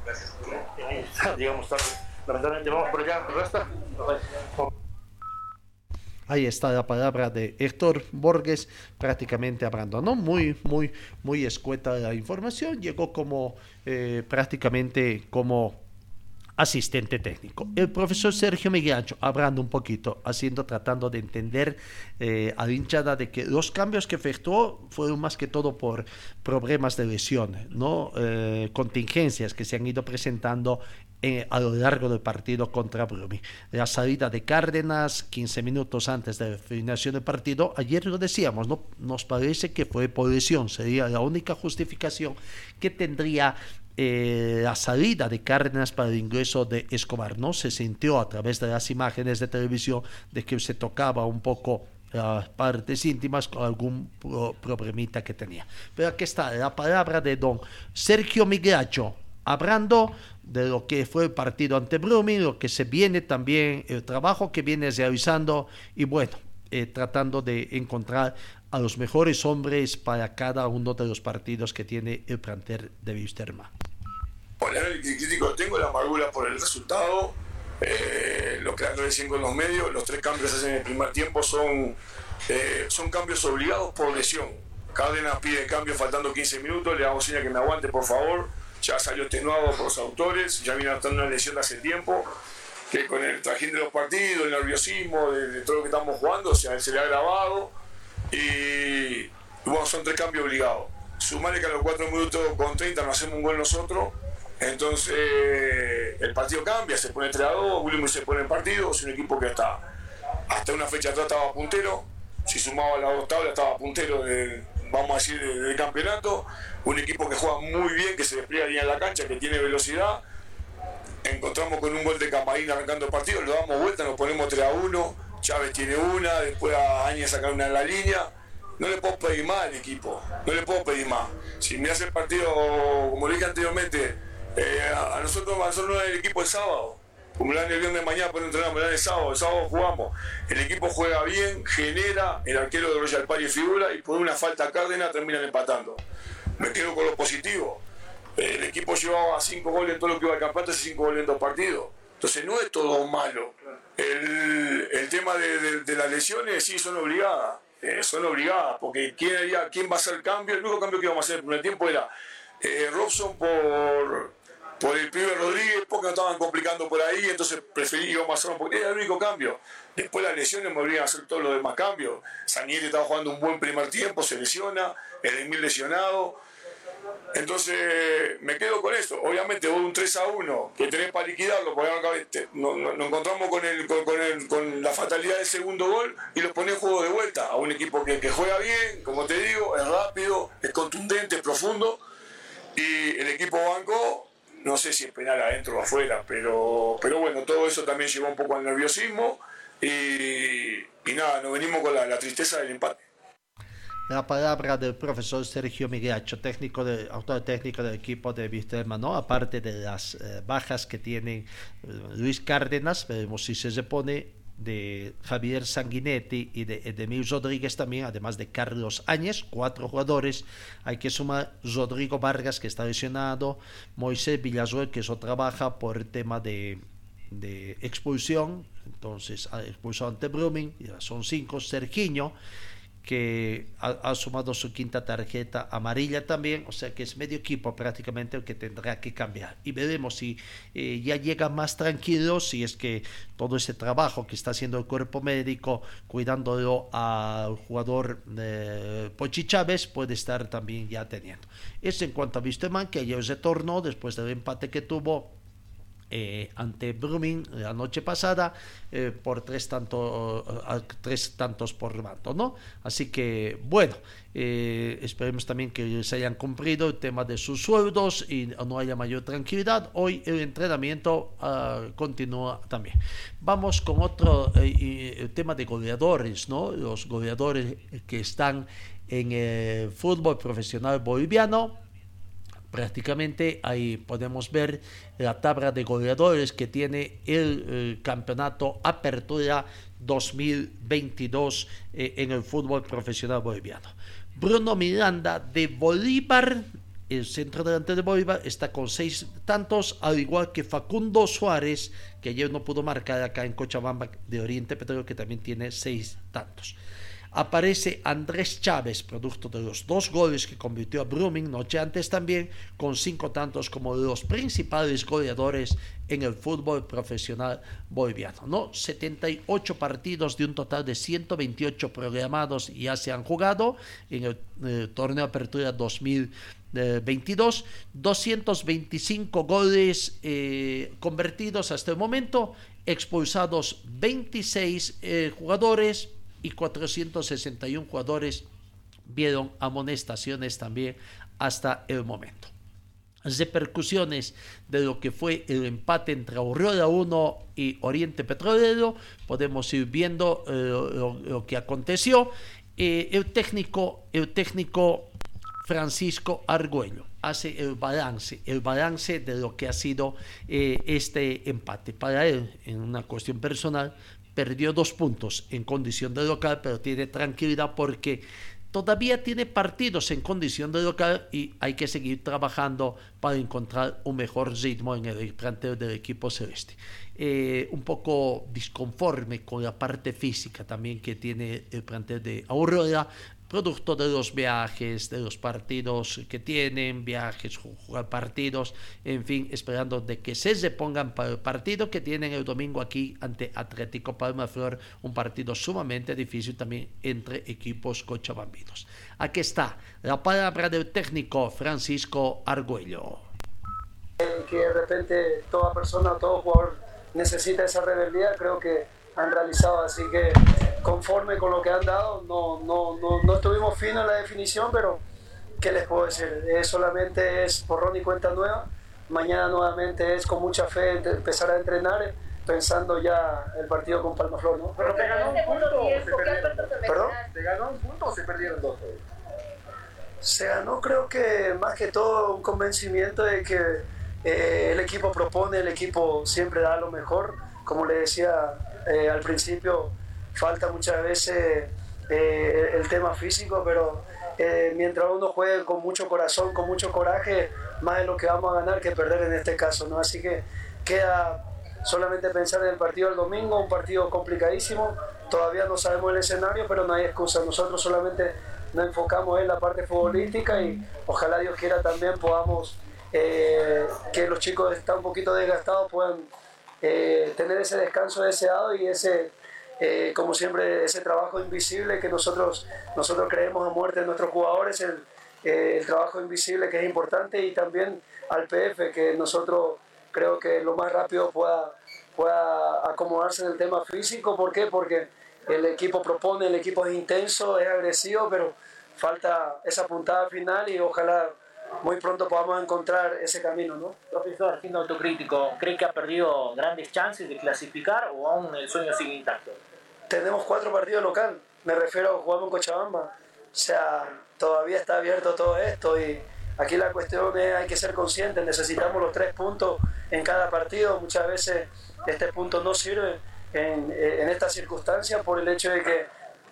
Gracias. Digamos, lamentablemente vamos por allá. Ahí está la palabra de Héctor Borges, prácticamente hablando, ¿no? Muy, muy, muy escueta la información. Llegó como eh, prácticamente como asistente técnico. El profesor Sergio Miguel hablando un poquito, haciendo, tratando de entender eh, a la hinchada de que los cambios que efectuó fueron más que todo por problemas de lesión, ¿no? Eh, contingencias que se han ido presentando eh, a lo largo del partido contra Brumi. La salida de Cárdenas 15 minutos antes de la finalización del partido, ayer lo decíamos, ¿no? nos parece que fue por lesión, sería la única justificación que tendría eh, la salida de Cárdenas para el ingreso de Escobar. No se sintió a través de las imágenes de televisión de que se tocaba un poco las partes íntimas con algún problemita que tenía. Pero aquí está la palabra de don Sergio Migracho, hablando de lo que fue el partido ante Blooming, lo que se viene también, el trabajo que viene realizando y bueno, eh, tratando de encontrar a los mejores hombres para cada uno de los partidos que tiene el plantel de Wisterman. Bueno, el crítico tengo la amargura por el resultado, eh, lo que ando diciendo en los medios, los tres cambios que se hacen en el primer tiempo son, eh, son cambios obligados por lesión. Cárdenas pide cambio faltando 15 minutos, le hago señal que me aguante por favor, ya salió extenuado por los autores, ya viene teniendo una lesión de hace tiempo, que con el trajín de los partidos, el nerviosismo, de, todo lo que estamos jugando, se, le ha grabado y bueno, son tres cambios obligados. Sumarle que a los 4 minutos con 30 no hacemos un gol nosotros, entonces el partido cambia, se pone 3 a 2, William se pone en partido, es un equipo que está hasta una fecha atrás estaba puntero, si sumaba la dos tablas estaba puntero de, vamos a decir, del campeonato, un equipo que juega muy bien, que se despliega bien en la cancha, que tiene velocidad. Encontramos con un gol de Camarina arrancando el partido, lo damos vuelta, nos ponemos 3 a 1 Chávez tiene una, después a Áñez sacar una en la línea no le puedo pedir más al equipo, no le puedo pedir más. Si me hace el partido, como le dije anteriormente, eh, a, nosotros, a nosotros el equipo el sábado, como el viernes de mañana, pero entrenamos, el sábado, el sábado jugamos. El equipo juega bien, genera, el arquero de Royal Party figura y por una falta Cárdenas terminan empatando. Me quedo con lo positivo. El equipo llevaba cinco goles en todo lo que iba al campeonato, hace cinco goles en dos partidos. Entonces no es todo malo. El, tema de, las lesiones sí son obligadas. Eh, son obligadas, porque ¿quién, haría, ¿quién va a hacer el cambio? El único cambio que íbamos a hacer en el primer tiempo era eh, Robson por por el primer Rodríguez, porque nos estaban complicando por ahí, entonces preferí íbamos a hacer un poquito, era el único cambio. Después las lesiones me a hacer todos los demás cambios. Saniel estaba jugando un buen primer tiempo, se lesiona, el Emil lesionado. Entonces me quedo con eso. Obviamente vos un 3 a 1 que tenés para liquidarlo, porque nos, encontramos con, el, con, la fatalidad del segundo gol y lo ponés juego de vuelta a un equipo que, juega bien, como te digo, es rápido, es contundente, es profundo. Y el equipo banco no sé si es penal adentro o afuera, pero, pero bueno, todo eso también llevó un poco al nerviosismo y, nada, nos venimos con la, tristeza del empate. La palabra del profesor Sergio Miguelacho, técnico de, autor técnico del equipo de Vistelma, ¿no? aparte de las eh, bajas que tiene eh, Luis Cárdenas, veremos si se repone de Javier Sanguinetti y de Edemir Rodríguez también, además de Carlos Áñez, cuatro jugadores. Hay que sumar Rodrigo Vargas, que está lesionado, Moisés Villazuel, que eso trabaja por el tema de, de expulsión, entonces ha expulsado ante Brumming, son cinco, Sergiño que ha, sumado su quinta tarjeta amarilla también, o sea que es medio equipo prácticamente el que tendrá que cambiar. Y veremos si eh, ya llega más tranquilo, si es que todo ese trabajo que está haciendo el cuerpo médico, cuidándolo al jugador eh, Pochi Chávez, puede estar también ya teniendo. Eso en cuanto a Wisterman, que ayer se tornó después del empate que tuvo eh, ante Brumming la noche pasada eh, por tres, tres tantos por bando, ¿no? Así que, bueno, eh, esperemos también que se hayan cumplido el tema de sus sueldos y no haya mayor tranquilidad. Hoy el entrenamiento ah, continúa también. Vamos con otro el tema de goleadores, ¿no? Los goleadores que están en el fútbol profesional boliviano prácticamente ahí podemos ver la tabla de goleadores que tiene el, campeonato Apertura 2022 eh, en el fútbol profesional boliviano. Bruno Miranda de Bolívar, el centro delante de Bolívar, está con seis tantos, al igual que Facundo Suárez, que ayer no pudo marcar acá en Cochabamba de Oriente Petróleo, que también tiene seis tantos aparece Andrés Chávez, producto de los dos goles que convirtió a Brumming noche antes también, con cinco tantos como los principales goleadores en el fútbol profesional boliviano. ¿no? 78 partidos de un total de 128 programados ya se han jugado en el, eh, torneo Apertura 2022, 225 goles eh, convertidos hasta el momento, expulsados 26 eh, jugadores, y 461 jugadores vieron amonestaciones también hasta el momento. Las repercusiones de lo que fue el empate entre Aurora 1 y Oriente Petrolero, podemos ir viendo eh, lo, que aconteció. Eh, el, técnico, el técnico Francisco Argüello hace el balance, el balance de lo que ha sido eh, este empate. Para él, en una cuestión personal, perdió dos puntos en condición de local, pero tiene tranquilidad porque todavía tiene partidos en condición de local y hay que seguir trabajando para encontrar un mejor ritmo en el planteo del equipo celeste. Eh, un poco disconforme con la parte física también que tiene el plantel de Aurora, producto de los viajes, de los partidos que tienen, viajes, jugar partidos, en fin, esperando de que se repongan para el partido que tienen el domingo aquí ante Atlético Palma Flor, un partido sumamente difícil también entre equipos cochabambinos. Aquí está la palabra del técnico Francisco Argüello. Que de repente toda persona, todo jugador necesita esa rebeldía, creo que han realizado, así que conforme con lo que han dado, no, no, no, no estuvimos finos en la definición, pero ¿qué les puedo decir? solamente es borrón y cuenta nueva, mañana nuevamente es con mucha fe empezar a entrenar pensando ya el partido con Palmaflor, ¿no? Pero te ganó un punto o se perdieron. ¿Perdón? ¿Te ganó un punto o se perdieron dos? Se ganó creo que más que todo un convencimiento de que eh, el equipo propone, el equipo siempre da lo mejor. Como le decía eh, al principio, falta muchas veces eh, el tema físico, pero eh, mientras uno juegue con mucho corazón, con mucho coraje, más de lo que vamos a ganar que perder en este caso. ¿no? Así que queda solamente pensar en el partido del domingo, un partido complicadísimo. Todavía no sabemos el escenario, pero no hay excusa. Nosotros solamente nos enfocamos en la parte futbolística y ojalá Dios quiera también podamos, eh, que los chicos están un poquito desgastados, puedan eh, tener ese descanso deseado y ese, eh, como siempre, ese trabajo invisible que nosotros, nosotros creemos a muerte en nuestros jugadores, el, eh, el trabajo invisible que es importante y también al PF que nosotros creo que lo más rápido pueda, pueda acomodarse en el tema físico. ¿Por qué? Porque el equipo propone, el equipo es intenso, es agresivo, pero falta esa puntada final y ojalá muy pronto podamos encontrar ese camino, ¿no? Profesor, siendo autocrítico, ¿cree que ha perdido grandes chances de clasificar o aún el sueño sigue intacto? Tenemos cuatro partidos local, me refiero a jugamos en Cochabamba, o sea, todavía está abierto todo esto y aquí la cuestión es hay que ser conscientes, necesitamos los tres puntos en cada partido, muchas veces este punto no sirve en, en estas circunstancias por el hecho de que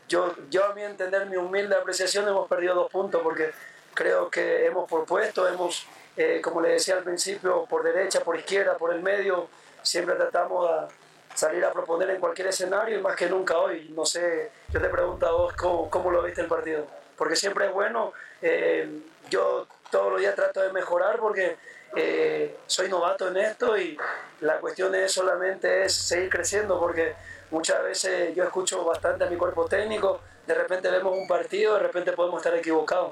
yo, yo a mi entender, mi humilde apreciación, hemos perdido dos puntos porque creo que hemos propuesto, hemos, eh, como le decía al principio, por derecha, por izquierda, por el medio, siempre tratamos de salir a proponer en cualquier escenario y más que nunca hoy. No sé, yo te pregunto a vos cómo, cómo lo viste el partido, porque siempre es bueno, eh, yo todos los días trato de mejorar porque eh, soy novato en esto y la cuestión es solamente es seguir creciendo porque muchas veces yo escucho bastante a mi cuerpo técnico, de repente vemos un partido, de repente podemos estar equivocados.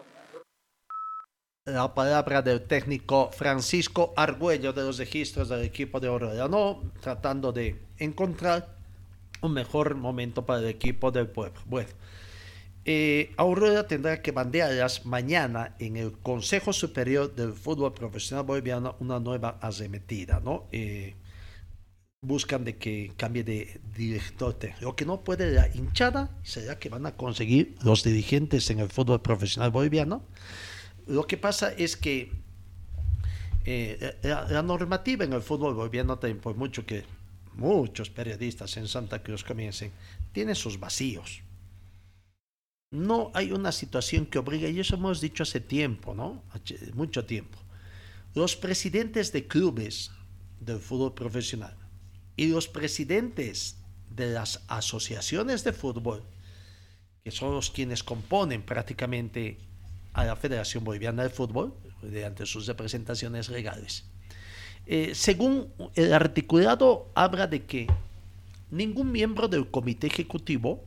La palabra del técnico Francisco Argüello de los registros del equipo de Aurora, ¿no? Tratando de encontrar un mejor momento para el equipo del pueblo. Bueno, eh, Aurora tendrá que bandearlas mañana en el Consejo Superior del Fútbol Profesional Boliviano una nueva arremetida, ¿no? Eh, buscan de que cambie de director. Lo que no puede la hinchada será que van a conseguir los dirigentes en el fútbol profesional boliviano. Lo que pasa es que eh, la, normativa en el fútbol también por mucho que muchos periodistas en Santa Cruz comiencen, tiene sus vacíos. No hay una situación que obligue, y eso hemos dicho hace tiempo, ¿no? Mucho tiempo. Los presidentes de clubes del fútbol profesional y los presidentes de las asociaciones de fútbol, que son los quienes componen prácticamente a la Federación Boliviana de Fútbol, mediante sus representaciones legales. Eh, según el articulado, habla de que ningún miembro del comité ejecutivo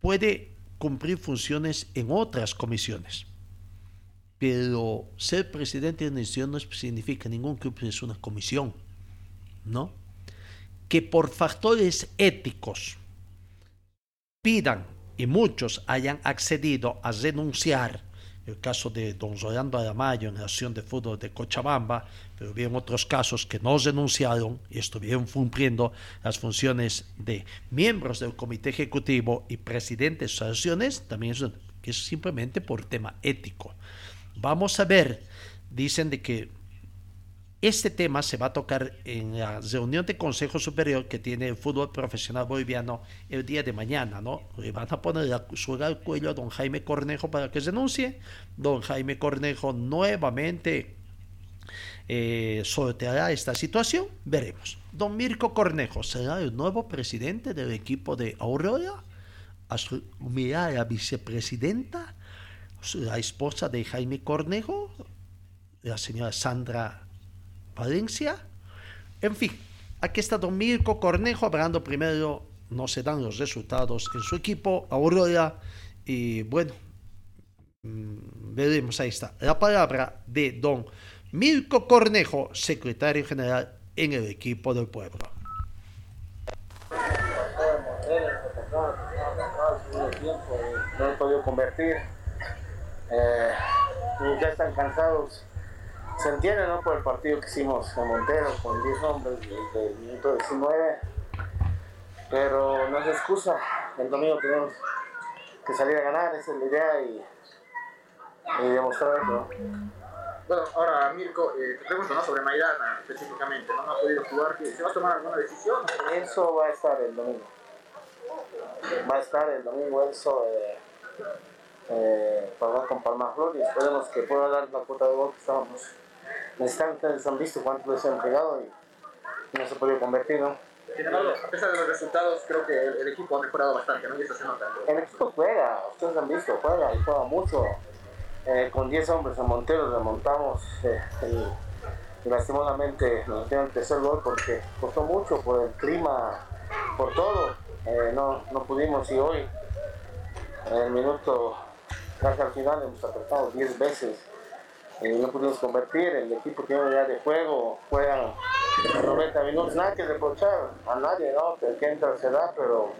puede cumplir funciones en otras comisiones. Pero ser presidente de una institución no significa ningún club es una comisión, ¿no? Que por factores éticos pidan y muchos hayan accedido a renunciar el caso de don Rolando Aramayo en la Acción de Fútbol de Cochabamba, pero hubieron otros casos que no renunciaron y estuvieron cumpliendo las funciones de miembros del comité ejecutivo y presidentes de asociaciones, también es simplemente por tema ético. Vamos a ver, dicen de que este tema se va a tocar en la reunión de Consejo Superior que tiene el fútbol profesional boliviano el día de mañana, ¿no? Le van a poner la soga al cuello a don Jaime Cornejo para que renuncie. Don Jaime Cornejo nuevamente eh, sorteará esta situación. Veremos. Don Mirko Cornejo será el nuevo presidente del equipo de Aurora. Asumirá la vicepresidenta, la esposa de Jaime Cornejo, la señora Sandra Valencia. En fin, aquí está Don Mirko Cornejo hablando primero, no se dan los resultados en su equipo, Aurora, y bueno, veremos, ahí está. La palabra de Don Mirko Cornejo, secretario general en el equipo del pueblo. No he podido convertir. Eh, ya están cansados se entiende ¿no? por el partido que hicimos en Montero con 10 hombres desde el minuto 19, pero no es excusa, el domingo tenemos que salir a ganar, esa es la idea y, y demostrar eso. Bueno, ahora Mirko, eh, te pregunto ¿no? sobre Maidana específicamente, no, no ha podido jugar, ¿se va a tomar alguna decisión? Eso va a estar el domingo. Va a estar el domingo eso eh, eh, para hablar con Palma Flor y esperemos que pueda dar la cuota de gol que estábamos Ustedes han visto cuánto les han entregado y no se ha podido convertir, ¿no? Sin embargo, a pesar de los resultados, creo que el, el equipo ha mejorado bastante, ¿no? Y eso se nota. El equipo juega, ustedes han visto, juega y juega mucho. Eh, con 10 hombres en Montero remontamos eh, y, y lastimosamente nos dieron el tercer gol porque costó mucho por el clima, por todo. Eh, no, no pudimos y hoy, en el minuto, casi al final, hemos apretado 10 veces y no pudimos convertir. El equipo tiene idea de juego, juegan 90 minutos, nada que reprochar a nadie, ¿no? Que el que entra se da, pero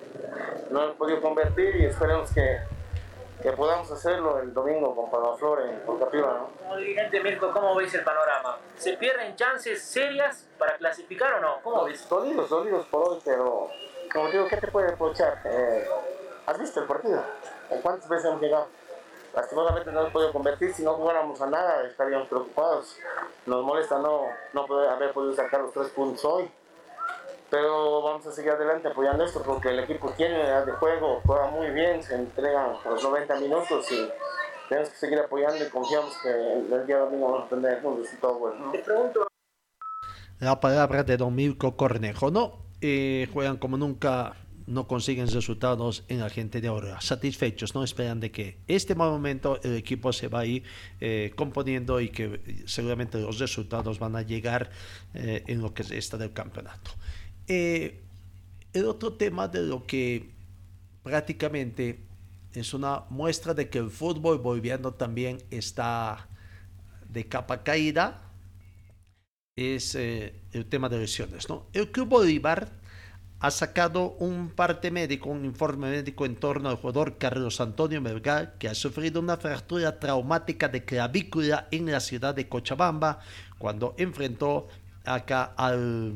no hemos podido convertir y esperemos que que podamos hacerlo el domingo con Palmaflor en Porcapiva, ¿no? Como dirigente Mirko, ¿cómo veis el panorama? ¿Se pierden chances serias para clasificar o no? ¿Cómo ves? Dolidos, dolidos por hoy, pero como digo, ¿qué te puede reprochar? Eh, ¿Has visto el partido? ¿Cuántas veces hemos llegado? Lastimosamente no hemos podido convertir, si no jugáramos a nada estaríamos preocupados. Nos molesta no, no poder haber podido sacar los tres puntos hoy. Pero vamos a seguir adelante apoyando esto porque el equipo tiene edad de juego, juega muy bien, se entregan los 90 minutos y tenemos que seguir apoyando y confiamos que el día domingo vamos a tener un resultado bueno. Te pregunto. La palabra de Don Mirko Cornejo, ¿no? Eh, juegan como nunca, no consiguen resultados en la gente de ahora. Satisfechos, ¿no? Esperan de que este momento el equipo se va a ir eh, componiendo y que seguramente los resultados van a llegar eh, en lo que está del campeonato. Eh, el otro tema de lo que prácticamente es una muestra de que el fútbol boliviano también está de capa caída es el tema de lesiones. ¿no? El Club Bolívar ha sacado un parte médico, un informe médico en torno al jugador Carlos Antonio Melgar, que ha sufrido una fractura traumática de clavícula en la ciudad de Cochabamba cuando enfrentó acá al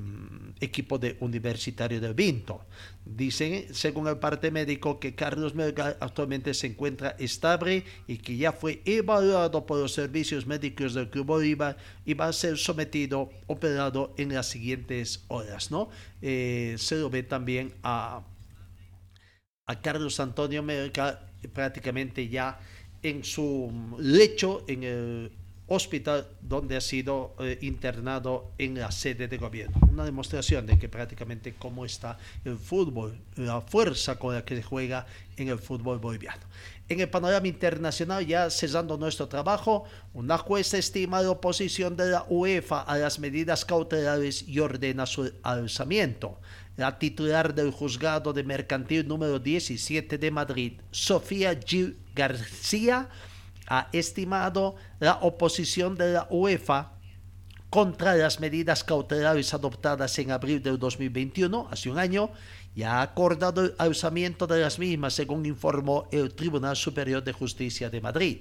equipo de Universitario del Vinto. Dicen, según el parte médico, que Carlos Melgar actualmente se encuentra estable y que ya fue evaluado por los servicios médicos del Club Bolívar y va a ser sometido, operado en las siguientes horas, ¿no? Eh, se lo ve también a, a Carlos Antonio Melgar prácticamente ya en su lecho en el hospital donde ha sido eh, internado en la sede de gobierno. Una demostración de que prácticamente cómo está el fútbol, la fuerza con la que se juega en el fútbol boliviano. En el panorama internacional, ya cesando nuestro trabajo, una jueza estima la oposición de la UEFA a las medidas cautelares y ordena su alzamiento. La titular del juzgado de mercantil número 17 de Madrid, Sofía Gil García, ha estimado la oposición de la UEFA contra las medidas cautelares adoptadas en abril del 2021, hace un año, y ha acordado el alzamiento de las mismas, según informó el Tribunal Superior de Justicia de Madrid.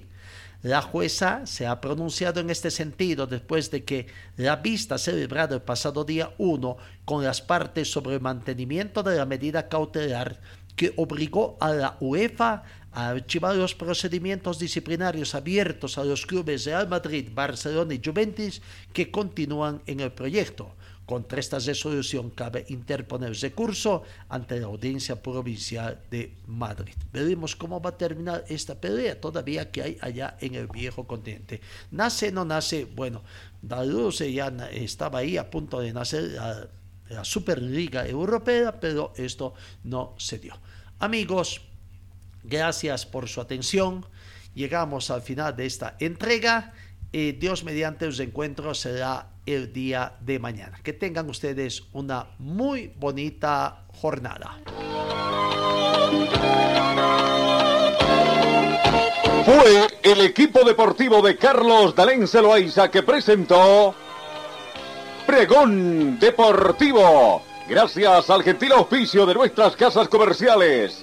La jueza se ha pronunciado en este sentido después de que la vista celebrada el pasado día 1 con las partes sobre el mantenimiento de la medida cautelar que obligó a la UEFA a archivar los procedimientos disciplinarios abiertos a los clubes Real Madrid, Barcelona y Juventus que continúan en el proyecto. Contra esta resolución cabe interponer recurso ante la Audiencia Provincial de Madrid. Veremos cómo va a terminar esta pelea todavía que hay allá en el viejo continente. Nace, no nace, bueno, Daluz ya estaba ahí a punto de nacer la Superliga Europea, pero esto no se dio. Amigos, Gracias por su atención. Llegamos al final de esta entrega. y Dios mediante los encuentros será el día de mañana. Que tengan ustedes una muy bonita jornada. Fue el equipo deportivo de Carlos Dalén Celoaiza que presentó Pregón Deportivo. Gracias al gentil oficio de nuestras casas comerciales.